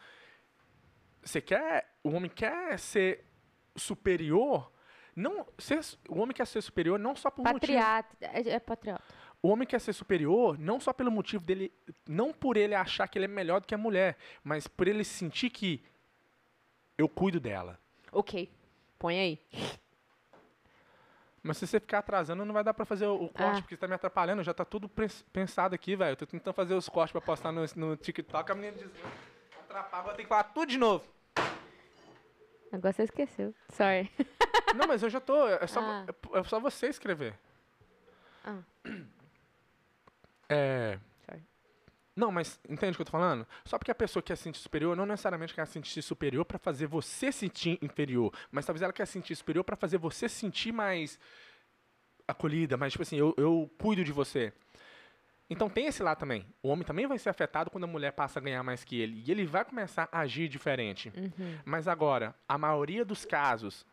Você quer, o homem quer ser superior, não, ser, o homem quer ser superior não só por motivo Patriota. É, é patriota. O homem quer ser superior não só pelo motivo dele, não por ele achar que ele é melhor do que a mulher, mas por ele sentir que eu cuido dela. Ok. Põe aí. Mas se você ficar atrasando, não vai dar pra fazer o, o corte, Ah. porque você tá me atrapalhando. Já tá tudo pens- pensado aqui, velho. Eu tô tentando fazer os cortes pra postar no, no TikTok. A menina diz, atrapalha, vou ter que falar tudo de novo. Agora você esqueceu. Sorry. [LAUGHS] não, mas eu já tô. É só, Ah. é só você escrever. Ah. É. Sorry. Não, mas entende o que eu tô falando? Só porque a pessoa quer se sentir superior, não necessariamente quer se sentir superior pra fazer você sentir inferior, mas talvez ela quer se sentir superior pra fazer você sentir mais acolhida, mais tipo assim, eu, eu cuido de você. Então tem esse lá também. O homem também vai ser afetado quando a mulher passa a ganhar mais que ele. E ele vai começar a agir diferente. Uhum. Mas agora, a maioria dos casos,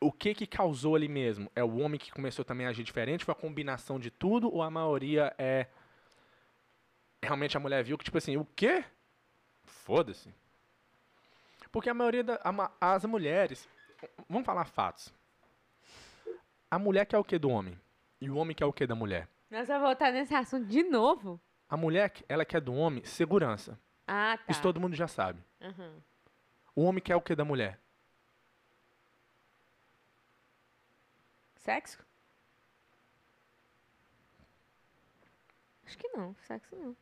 o que que causou ali mesmo? É o homem que começou também a agir diferente? Foi a combinação de tudo? Ou a maioria é. Realmente a mulher viu que, tipo assim, o quê? Foda-se. Porque a maioria das as mulheres. Vamos falar fatos. A mulher quer o que do homem? E o homem quer o que da mulher? Nós vamos voltar nesse assunto de novo? A mulher, ela quer do homem segurança. Ah, tá. Isso todo mundo já sabe. Uhum. O homem quer o que da mulher? Sexo? Acho que não. Sexo não.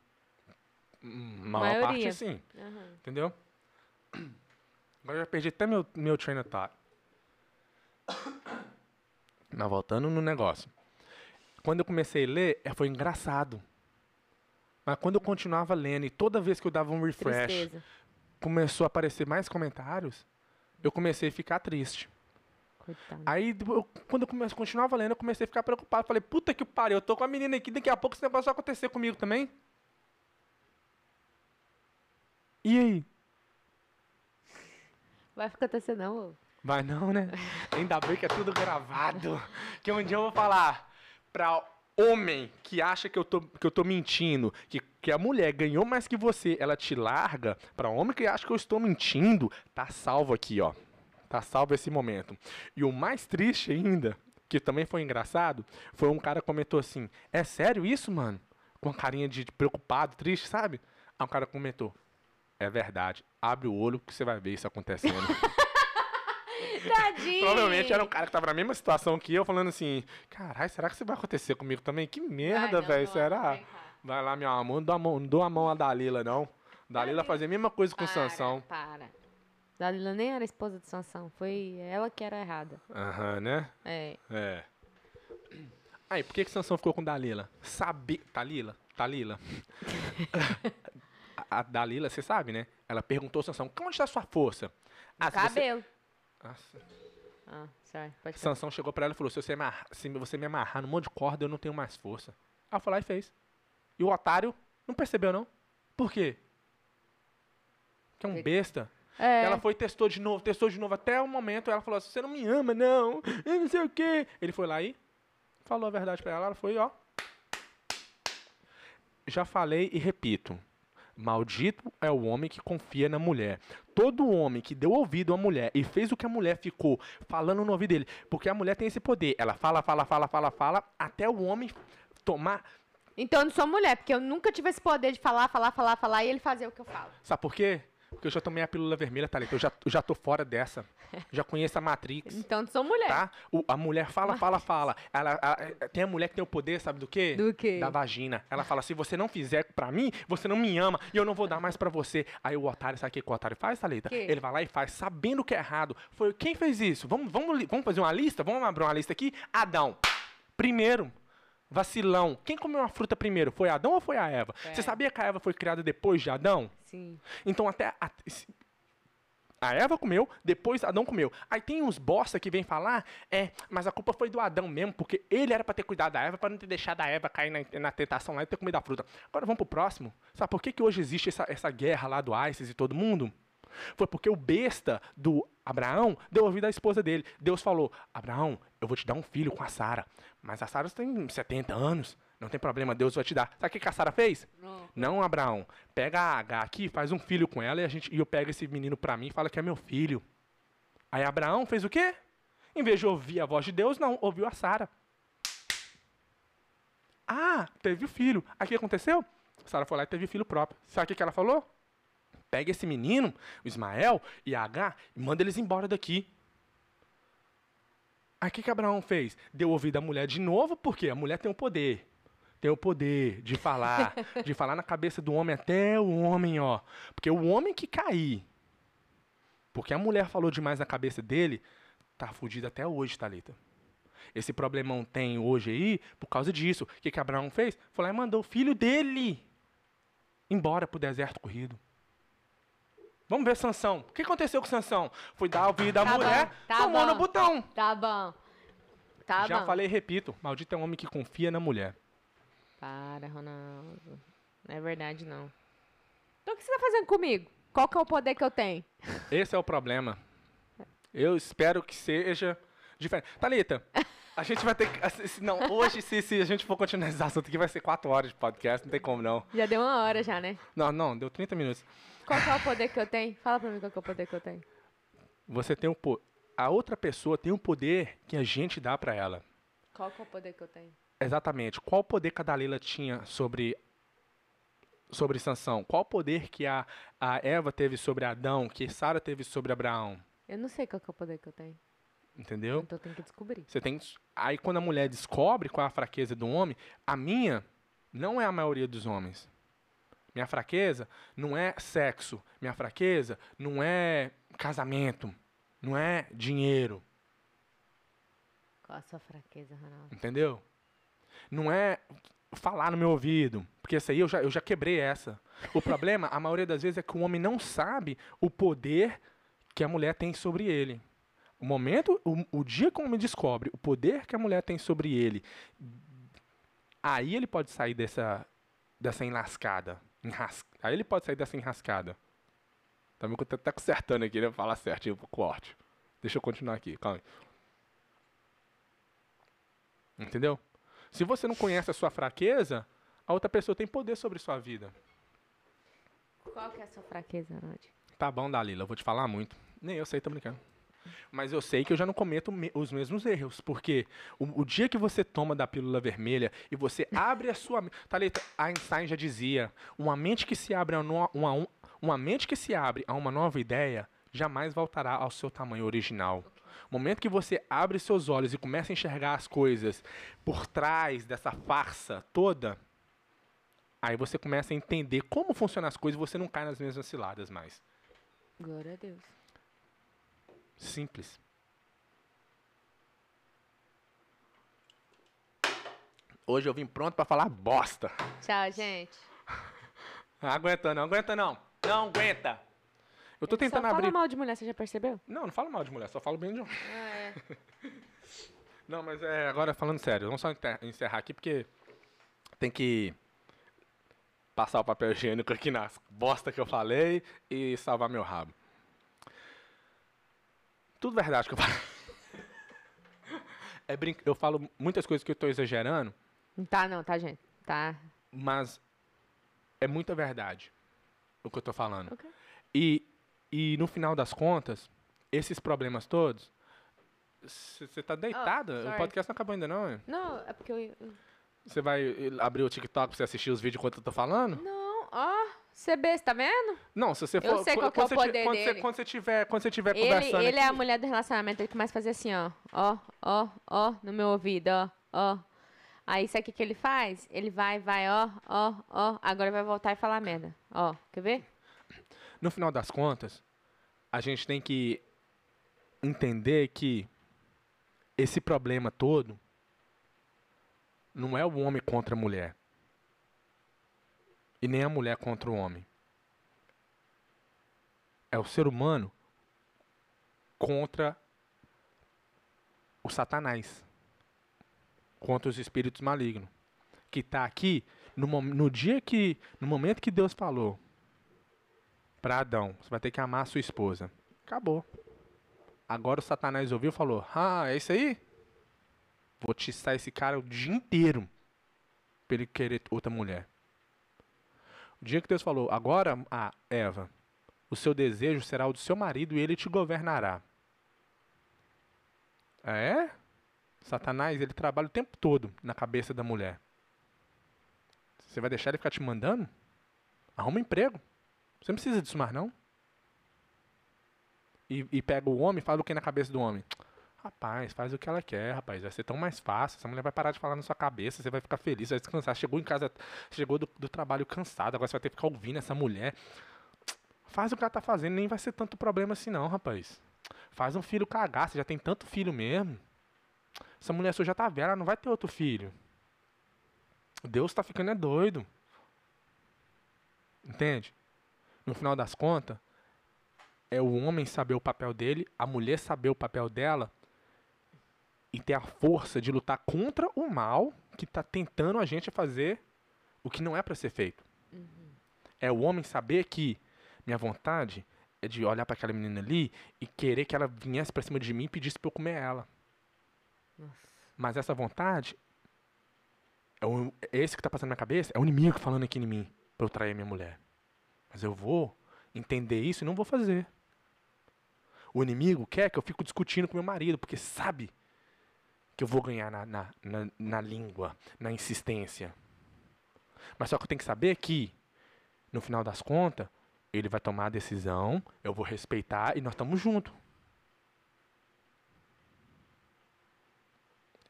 Hum, maior Maioria. parte sim. Uhum. Entendeu? Agora eu já perdi até meu, meu train of thought. Mas voltando no negócio. Quando eu comecei a ler, eh, foi engraçado. Mas quando eu continuava lendo e toda vez que eu dava um refresh, Tristeza. começou a aparecer mais comentários, eu comecei a ficar triste. Coitado. Aí, eu- quando eu comecei, continuava lendo, eu comecei a ficar preocupado. Falei, puta que pariu, eu tô com a menina aqui, daqui a pouco esse negócio vai acontecer comigo também. E aí? Vai acontecer não, ô. Vai não, né? Ainda bem que é tudo gravado. Que um dia eu vou falar pra homem que acha que eu tô, que eu tô mentindo, que, que a mulher ganhou mais que você, ela te larga, para homem que acha que eu estou mentindo, tá salvo aqui, ó. Tá salvo esse momento. E o mais triste ainda, que também foi engraçado, foi um cara comentou assim: "É sério isso, mano?" Com a carinha de preocupado, triste, sabe? Aí um cara comentou: "É verdade. Abre o olho que você vai ver isso acontecendo." [LAUGHS] Tadinho. Provavelmente era um cara que tava na mesma situação que eu, falando assim: caralho, será que isso vai acontecer comigo também? Que merda, velho, será? Vai lá, meu amor, não dou a mão, não dou a mão a Dalila, não. Dalila fazia a mesma coisa com o Sansão. Para. Dalila nem era esposa de Sansão. Foi ela que era errada. Aham, né? É. É. Aí, por que que Sansão ficou com Dalila? Sabe... Dalila? Dalila? [LAUGHS] a, a Dalila, você sabe, né? Ela perguntou ao Sansão, onde está a sua força? Ah, se você... Nossa. Ah, sorry. Pode. Sansão chegou pra ela e falou: se você, me amarrar- se você me amarrar num monte de corda, eu não tenho mais força. Ela foi lá e fez. E o otário não percebeu, não. Por quê? Que é um besta. É. Ela foi e testou de novo, testou de novo até o momento. Ela falou assim: você não me ama, não. Eu não sei o quê. Ele foi lá e falou a verdade pra ela. Ela foi, ó. Já falei e repito. Maldito é o homem que confia na mulher. Todo homem que deu ouvido à mulher e fez o que a mulher ficou falando no ouvido dele, porque a mulher tem esse poder. Ela fala, fala, fala, fala, fala, até o homem tomar. Então eu não sou mulher, porque eu nunca tive esse poder de falar, falar, falar, falar e ele fazer o que eu falo. Sabe por quê? Porque eu já tomei a pílula vermelha, Thalita. Eu já, eu já tô fora dessa. Já conheço a Matrix. [LAUGHS] Então não sou mulher. Tá? O- a mulher fala, fala, fala. Ela, a- tem a mulher que tem o poder, sabe do quê? Do quê? Da vagina. Ela fala: se você não fizer pra mim, você não me ama e eu não vou dar mais pra você. Aí o otário, sabe o que que o otário faz, Thalita? Quê? Ele vai lá e faz, sabendo que é errado. Foi quem fez isso? Vamos, vamos, vamos fazer uma lista? Vamos abrir uma lista aqui? Adão. Primeiro. Vacilão. Quem comeu a fruta primeiro? Foi Adão ou foi a Eva? A Você sabia que a Eva foi criada depois de Adão? Sim. Então até a, a Eva comeu, depois Adão comeu. Aí tem uns bosta que vem falar, é, mas a culpa foi do Adão mesmo, porque ele era pra ter cuidado da Eva, pra não ter deixado a Eva cair na, na tentação lá e ter comido a fruta. Agora vamos pro próximo. Sabe por que, que hoje existe essa, essa guerra lá do ISIS e todo mundo? Foi porque o besta do Abraão deu ouvido à esposa dele. Deus falou: Abraão, eu vou te dar um filho com a Sara. Mas a Sara tem 70 anos. Não tem problema, Deus vai te dar. Sabe o que a Sara fez? Não, Abraão. Pega a H aqui, faz um filho com ela e, a gente, e eu pego esse menino pra mim e fala que é meu filho. Aí Abraão fez o quê? Em vez de ouvir a voz de Deus, não, ouviu a Sara. Ah, teve o filho. Aí o que aconteceu? Sara foi lá e teve filho próprio. Sabe o que, que ela falou? Pega esse menino, o Ismael e a H, e manda eles embora daqui. Aí o que, que Abraão fez? Deu ouvido à mulher de novo, porque a mulher tem o poder. Tem o poder de falar, de [LAUGHS] falar na cabeça do homem até o homem, ó. Porque o homem que cair, porque a mulher falou demais na cabeça dele, tá fudido até hoje, Thalita. Esse problemão tem hoje aí por causa disso. O que, que Abraão fez? Foi lá e mandou o filho dele embora pro deserto corrido. Vamos ver Sansão. O que aconteceu com Sansão? Foi dar ouvido à Tá mulher, bom, tá tomou bom. no botão. Tá bom. Tá Já bom. falei e repito, maldito é um homem que confia na mulher. Para, Ronaldo. Não é verdade, não. Então o que você tá fazendo comigo? Qual que é o poder que eu tenho? Esse é o problema. Eu espero que seja diferente. Thalita, a gente vai ter que. assi- se- Não, hoje, se, se a gente for continuar esse assunto aqui, vai ser quatro horas de podcast, não tem como não. Já deu uma hora já, né? Não, não, deu 30 minutos. Qual que é o poder que eu tenho? Fala pra mim qual que é o poder que eu tenho. Você tem o po... A outra pessoa tem o poder que a gente dá pra ela. Qual que é o poder que eu tenho? Exatamente. Qual o poder que a Dalila tinha sobre sobre Sansão? Qual o poder que a, a Eva teve sobre Adão, que Sara teve sobre Abraão? Eu não sei qual é o poder que eu tenho. Entendeu? Então eu tenho que descobrir. Você tem aí quando a mulher descobre qual é a fraqueza do homem, a minha não é a maioria dos homens. Minha fraqueza não é sexo, minha fraqueza não é casamento, não é dinheiro, Qual a sua fraqueza, Ronaldo? entendeu? Não é falar no meu ouvido, porque essa aí eu já, eu já quebrei essa. O problema, a maioria das vezes, é que o homem não sabe o poder que a mulher tem sobre ele. O momento, o, o dia que o homem descobre o poder que a mulher tem sobre ele, aí ele pode sair dessa, dessa enlascada. Enras, aí ele pode sair dessa enrascada. Eu tô até consertando aqui, né? Falar certinho pro corte. Deixa eu continuar aqui, calma aí. Entendeu? Se você não conhece a sua fraqueza, a outra pessoa tem poder sobre sua vida. Qual que é a sua fraqueza, Nath? Tá bom, Dalila, eu vou te falar muito. Nem eu sei, tô brincando. Mas eu sei que eu já não cometo me- os mesmos erros, porque o, o dia que você toma da pílula vermelha e você abre a sua mente. Thalita, Einstein já dizia: uma mente que se abre a uma, um- uma mente que se abre a uma nova ideia jamais voltará ao seu tamanho original. O momento que você abre seus olhos e começa a enxergar as coisas por trás dessa farsa toda, aí você começa a entender como funcionam as coisas e você não cai nas mesmas ciladas mais. Glória a Deus. Simples. Hoje eu vim pronto pra falar bosta. Tchau, gente. Não [LAUGHS] aguenta não, aguenta não. Não aguenta. Eu tô tentando Só abrir. fala mal de mulher, você já percebeu? Não, não falo mal de mulher, só falo bem de um. Ah, é. [LAUGHS] Não, mas é, agora falando sério, vamos só encerrar aqui porque tem que passar o papel higiênico aqui nas bosta que eu falei e salvar meu rabo. Tudo verdade que eu falo. [LAUGHS] É brin... Eu falo muitas coisas que eu tô exagerando, Não tá não, tá, gente? Tá. mas é muita verdade o que eu tô falando. Ok. E, e no final das contas, esses problemas todos. Você tá deitada? o sorry. podcast não acabou ainda, não? hein? Não, é porque eu... eu- Você vai eh, abrir o TikTok pra você assistir os vídeos enquanto eu tô falando? Não, ó. CB, você tá vendo? Não, se você Eu for. sei qu- qual é o poder quando você- dele. Quando você tiver, quando você tiver Ele, conversando. ele é a aqui- mulher do relacionamento, ele começa a fazer assim, ó. Ó, ó, ó, no meu ouvido, ó, ó. Aí, sabe o que, que ele faz? Ele vai, vai, ó, ó, ó. Agora vai voltar e falar merda. Ó, quer ver? No final das contas, a gente tem que entender que esse problema todo não é o homem contra a mulher. E nem a mulher contra o homem. É o ser humano contra o Satanás. Contra os espíritos malignos. Que está aqui no, no dia que. No momento que Deus falou para Adão, você vai ter que amar a sua esposa. Acabou. Agora o Satanás ouviu e falou: Ah, é isso aí? Vou tiçar esse cara o dia inteiro pra ele querer outra mulher. O dia que Deus falou: Agora, ah, Eva, o seu desejo será o do seu marido e ele te governará. É? Satanás, ele trabalha o tempo todo na cabeça da mulher. Você vai deixar ele ficar te mandando? Arruma um emprego. Você não precisa disso mais, não. E, e pega o homem e fala o que na cabeça do homem? Rapaz, faz o que ela quer, rapaz. Vai ser tão mais fácil. Essa mulher vai parar de falar na sua cabeça. Você vai ficar feliz, vai descansar. Chegou em casa, chegou do, do trabalho cansado. Agora você vai ter que ficar ouvindo essa mulher. Faz o que ela tá fazendo, nem vai ser tanto problema assim, não, rapaz. Faz um filho cagar. Você já tem tanto filho mesmo. Essa mulher sua já tá velha, ela não vai ter outro filho. Deus tá ficando é doido. Entende? No final das contas, é o homem saber o papel dele, a mulher saber o papel dela e ter a força de lutar contra o mal que está tentando a gente fazer o que não é para ser feito. É o homem saber que minha vontade é de olhar para aquela menina ali e querer que ela viesse para cima de mim e pedisse para eu comer ela. Nossa. Mas essa vontade é, o, é esse que tá passando na minha cabeça, é o inimigo falando aqui em mim para eu trair minha mulher. Mas eu vou entender isso e não vou fazer. O inimigo quer que eu fique discutindo com meu marido, porque sabe que eu vou ganhar na, na, na, na língua, na insistência. Mas só que eu tenho que saber que, no final das contas, ele vai tomar a decisão, eu vou respeitar e nós estamos juntos.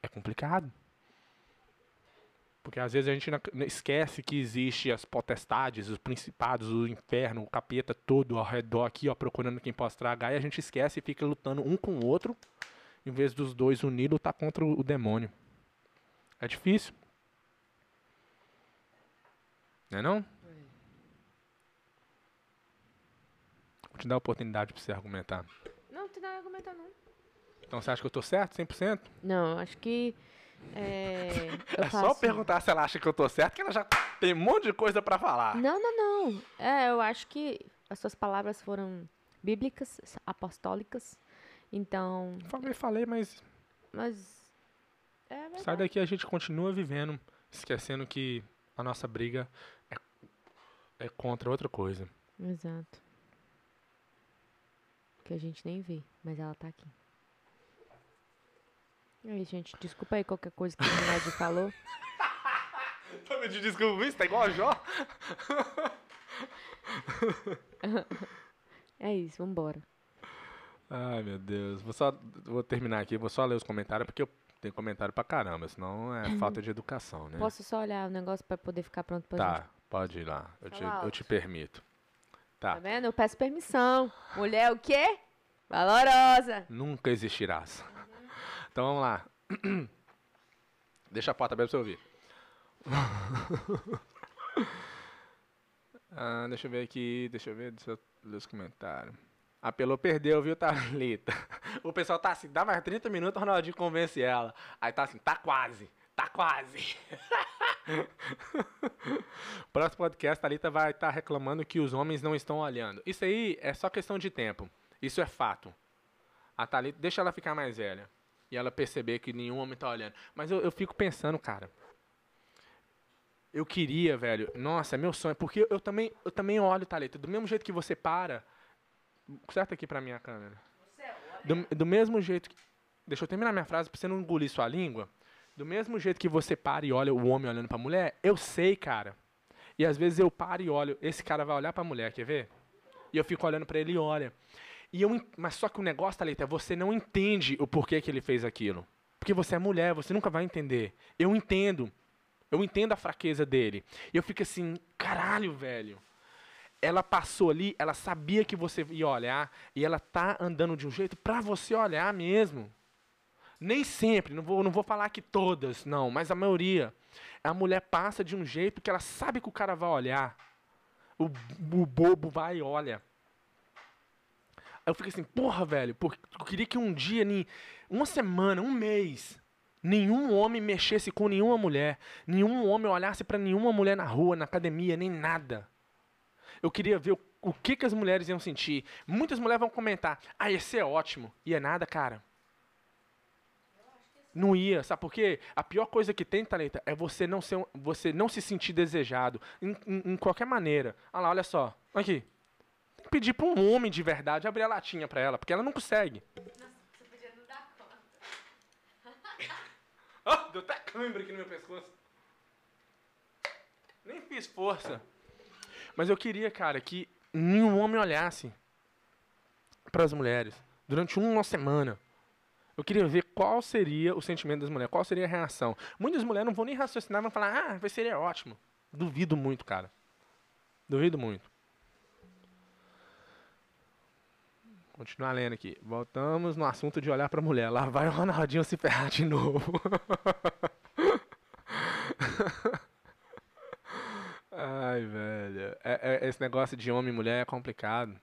É complicado. Porque às vezes a gente esquece que existe as potestades, os principados, o inferno, o capeta todo ao redor aqui, ó, procurando quem possa tragar, e a gente esquece e fica lutando um com o outro, em vez dos dois unir lutar contra o demônio. É difícil. Não é não? Vou te dar a oportunidade pra você argumentar. Não, não nada a argumentar, não. Então você acha que eu tô certo, 100%? Não, acho que. É, É só faço- perguntar se ela acha que eu tô certo, que ela já tem um monte de coisa pra falar. Não, não, não. É, eu acho que as suas palavras foram bíblicas, apostólicas. Então, Falei, falei, mas mas É. Sai daqui a gente continua vivendo, esquecendo que a nossa briga é, é contra outra coisa. Exato. Que a gente nem vê, mas ela tá aqui. Aí, gente, desculpa aí qualquer coisa que o Ronaldinho falou. [LAUGHS] Tá me desculpa, isso tá igual a Jó? [LAUGHS] É isso, vambora. Ai, meu Deus. Vou só vou terminar aqui, vou só ler os comentários, porque eu tenho comentário pra caramba, senão é falta de educação, né? Posso só olhar o negócio pra poder ficar pronto pra Tá, gente? pode ir lá. Eu te, eu te permito. Tá. Tá vendo? Eu peço permissão. Mulher o quê? Valorosa. Nunca existirás. Então vamos lá. [CLEARS THROAT] Deixa a porta aberta pra você ouvir. [LAUGHS] Ah, deixa eu ver aqui, deixa eu ver, deixa eu ler os comentários. Apelou, perdeu, viu, Thalita? [LAUGHS] O pessoal tá assim, dá mais 30 minutos, o Ronaldinho convence ela. Aí tá assim, tá quase, tá quase. [LAUGHS] Próximo podcast, Thalita vai estar reclamando que os homens não estão olhando. Isso aí é só questão de tempo. Isso é fato. A Thalita, deixa ela ficar mais velha. E ela perceber que nenhum homem tá olhando. Mas eu, eu fico pensando, cara. Eu queria, velho. Nossa, é meu sonho. Porque eu também, eu também olho, Thalita. Do mesmo jeito que você para. Certo aqui pra minha câmera. Do, do mesmo jeito que. Deixa eu terminar minha frase pra você não engolir sua língua. Do mesmo jeito que você para e olha o homem olhando pra mulher, eu sei, cara. E às vezes eu paro e olho, esse cara vai olhar pra mulher, quer ver? E eu fico olhando pra ele e olha. E eu, mas só que o negócio, Thalita, é você não entende o porquê que ele fez aquilo. Porque você é mulher, você nunca vai entender. Eu entendo. Eu entendo a fraqueza dele. E eu fico assim, caralho, velho. Ela passou ali, ela sabia que você ia olhar, e ela tá andando de um jeito pra você olhar mesmo. Nem sempre, não vou, não vou falar que todas, não, mas a maioria. A mulher passa de um jeito que ela sabe que o cara vai olhar. O, o bobo vai e olha. Eu fico assim, porra, velho, porque eu queria que um dia, uma semana, um mês, nenhum homem mexesse com nenhuma mulher, nenhum homem olhasse pra nenhuma mulher na rua, na academia, nem nada. Eu queria ver o, o que, que as mulheres iam sentir. Muitas mulheres vão comentar, ah, esse é ótimo. E é nada, cara. Não ia, sabe por quê? A pior coisa que tem, Thalita, é você não, ser, você não se sentir desejado, em, em- em qualquer maneira. Olha lá, olha só, aqui. Pedir pra um homem de verdade abrir a latinha pra ela, porque ela não consegue. [LAUGHS] Ó, deu até cãibra aqui no meu pescoço. Nem fiz força. Mas eu queria, cara, que nenhum homem olhasse para as mulheres durante uma semana. Eu queria ver qual seria o sentimento das mulheres, qual seria a reação. Muitas mulheres não vão nem raciocinar, vão falar, ah, vai ser ótimo. Duvido muito, cara. Duvido muito. Continuar lendo aqui. Voltamos no assunto de olhar pra mulher. Lá vai o Ronaldinho se ferrar de novo. [LAUGHS] Ai, velho. É- é- esse negócio de homem e mulher é complicado.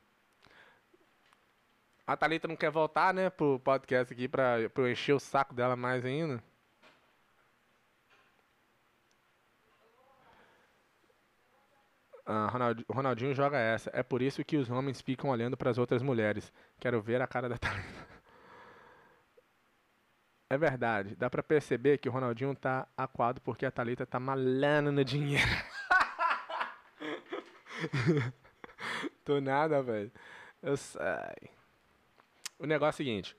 A Thalita não quer voltar, né, pro podcast aqui pra, pra eu encher o saco dela mais ainda. Ah, Ronald- Ronaldinho joga essa. É por isso que os homens ficam olhando para as outras mulheres. Quero ver a cara da Thalita. É verdade. Dá pra perceber que o Ronaldinho tá aquado porque a Thalita tá malando no dinheiro. [LAUGHS] Tô nada, velho. Eu sei. O negócio é o seguinte.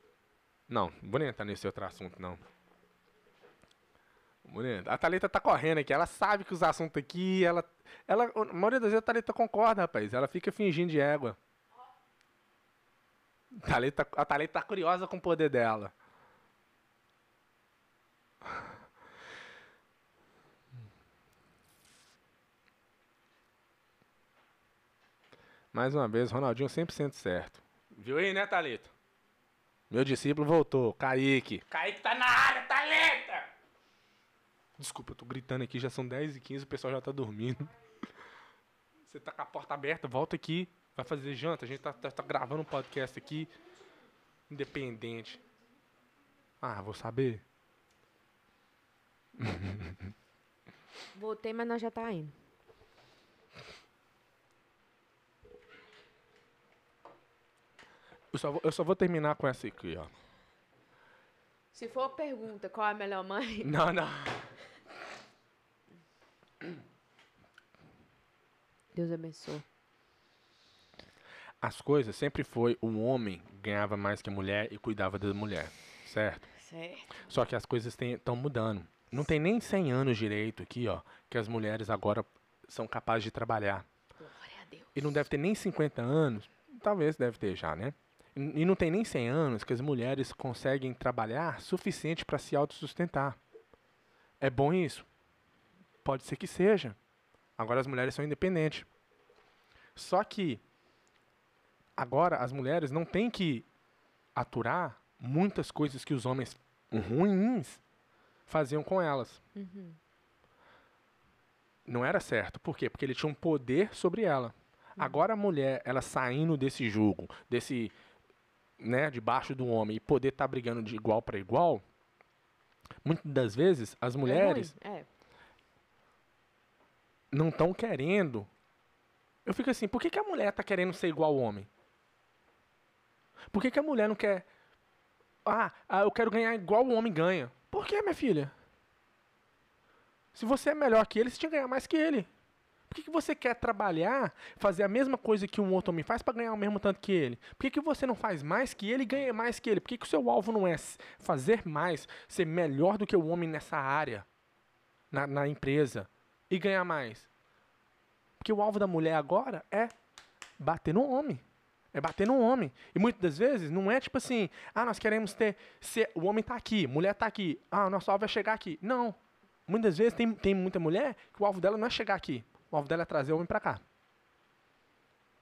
Não vou nem entrar nesse outro assunto, não. Bonito. A Thalita tá correndo aqui. Ela sabe que os assuntos aqui, ela. ela a maioria das vezes a Thalita concorda, rapaz. Ela fica fingindo de égua. Thalita, a Thalita tá curiosa com o poder dela. Mais uma vez, Ronaldinho 100% certo. Viu aí, né, Thalita? Meu discípulo voltou, Kaique. Kaique tá na área, Thalita! Desculpa, eu tô gritando aqui, já são 10 e 15 o pessoal já tá dormindo. [LAUGHS] Você tá com a porta aberta, volta aqui, vai fazer janta. A gente tá, tá, tá gravando um podcast aqui, independente. Ah, vou saber. [LAUGHS] Voltei, mas nós já tá indo. Eu só, vou, eu só vou terminar com essa aqui, ó. Se for pergunta qual é a melhor mãe, Não, não. Deus abençoe. As coisas sempre foi o homem ganhava mais que a mulher e cuidava da mulher, certo? Certo. Só que as coisas estão mudando. Não tem nem 100 anos direito aqui, ó, que as mulheres agora são capazes de trabalhar. Glória a Deus. E não deve ter nem 50 anos, talvez deve ter já, né? E não tem nem 100 anos que as mulheres conseguem trabalhar suficiente para se autossustentar. É bom isso? Pode ser que seja. Agora as mulheres são independentes. Só que agora as mulheres não têm que aturar muitas coisas que os homens ruins faziam com elas. Uhum. Não era certo. Por quê? Porque ele tinha um poder sobre ela. Agora a mulher, ela saindo desse jogo, desse, né, debaixo do homem e poder estar brigando de igual para igual, muitas das vezes as mulheres É ruim, é. Não estão querendo. Eu fico assim, por que, que a mulher tá querendo ser igual ao homem? Por que, que a mulher não quer. Ah, ah, eu quero ganhar igual o homem ganha. Por que, minha filha? Se você é melhor que ele, você tinha que ganhar mais que ele. Por que, que você quer trabalhar, fazer a mesma coisa que um outro homem faz para ganhar o mesmo tanto que ele? Por que, que você não faz mais que ele e ganha mais que ele? Por que, que o seu alvo não é fazer mais, ser melhor do que o homem nessa área, na, na empresa, e ganhar mais? Porque o alvo da mulher agora é bater no homem. É bater no homem. E muitas das vezes não é tipo assim, ah, nós queremos ter. Ser, o homem tá aqui, mulher tá aqui. Ah, o nosso alvo é chegar aqui. Não. Muitas vezes tem, tem muita mulher que o alvo dela não é chegar aqui. O alvo dela é trazer o homem pra cá.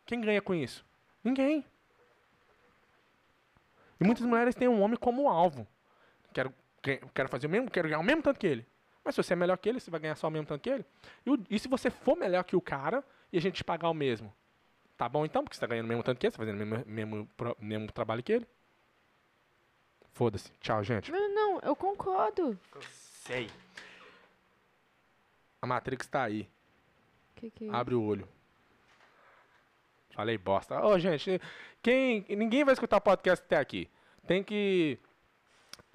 Quem ganha com isso? Ninguém. E muitas mulheres têm um homem como alvo. Quero, que- quero fazer o mesmo, quero ganhar o mesmo tanto que ele. Mas se você é melhor que ele, você vai ganhar só o mesmo tanto que ele. E, o- e se você for melhor que o cara e a gente te pagar o mesmo? Tá bom então, porque você tá ganhando o mesmo tanto que ele, você tá fazendo o mesmo, mesmo, mesmo trabalho que ele. Foda-se. Tchau, gente. Não, não, eu concordo. Sei. A Matrix tá aí. Que que é Abre o olho. Falei bosta. Ô, gente, quem, ninguém vai escutar o podcast até aqui. Tem que.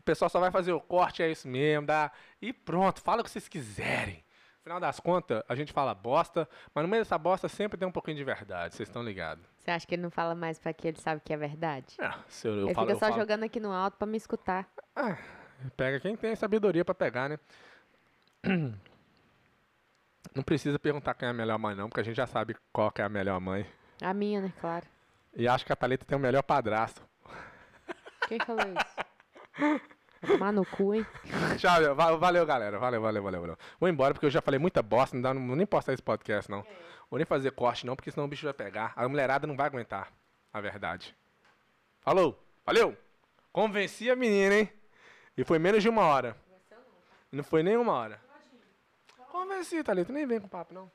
O pessoal só vai fazer o corte, é isso mesmo. Dá, e pronto, fala o que vocês quiserem. Afinal das contas, a gente fala bosta, mas no meio dessa bosta sempre tem um pouquinho de verdade, vocês estão ligados. Você acha que ele não fala mais pra que ele sabe que é verdade? É, se eu, eu ele falo, fica só falo. jogando aqui no alto pra me escutar. Ah, pega quem tem sabedoria pra pegar, né? [CLEARS THROAT] Não precisa perguntar quem é a melhor mãe, não, porque a gente já sabe qual que é a melhor mãe. A minha, né? Claro. E acho que a Thalita tem o melhor padrasto. Quem falou isso? [LAUGHS] Vai tomar no cu, hein? [LAUGHS] Tchau, meu. Valeu, galera. Valeu, valeu, valeu, valeu. Vou embora porque eu já falei muita bosta, não, dá, não nem postar esse podcast, não. Vou nem fazer corte, não, porque senão o bicho vai pegar. A mulherada não vai aguentar a verdade. Falou, valeu. Convenci a menina, hein? E foi menos de uma hora. Não foi nem uma hora. Convenci, Thalita. Nem vem com papo, não.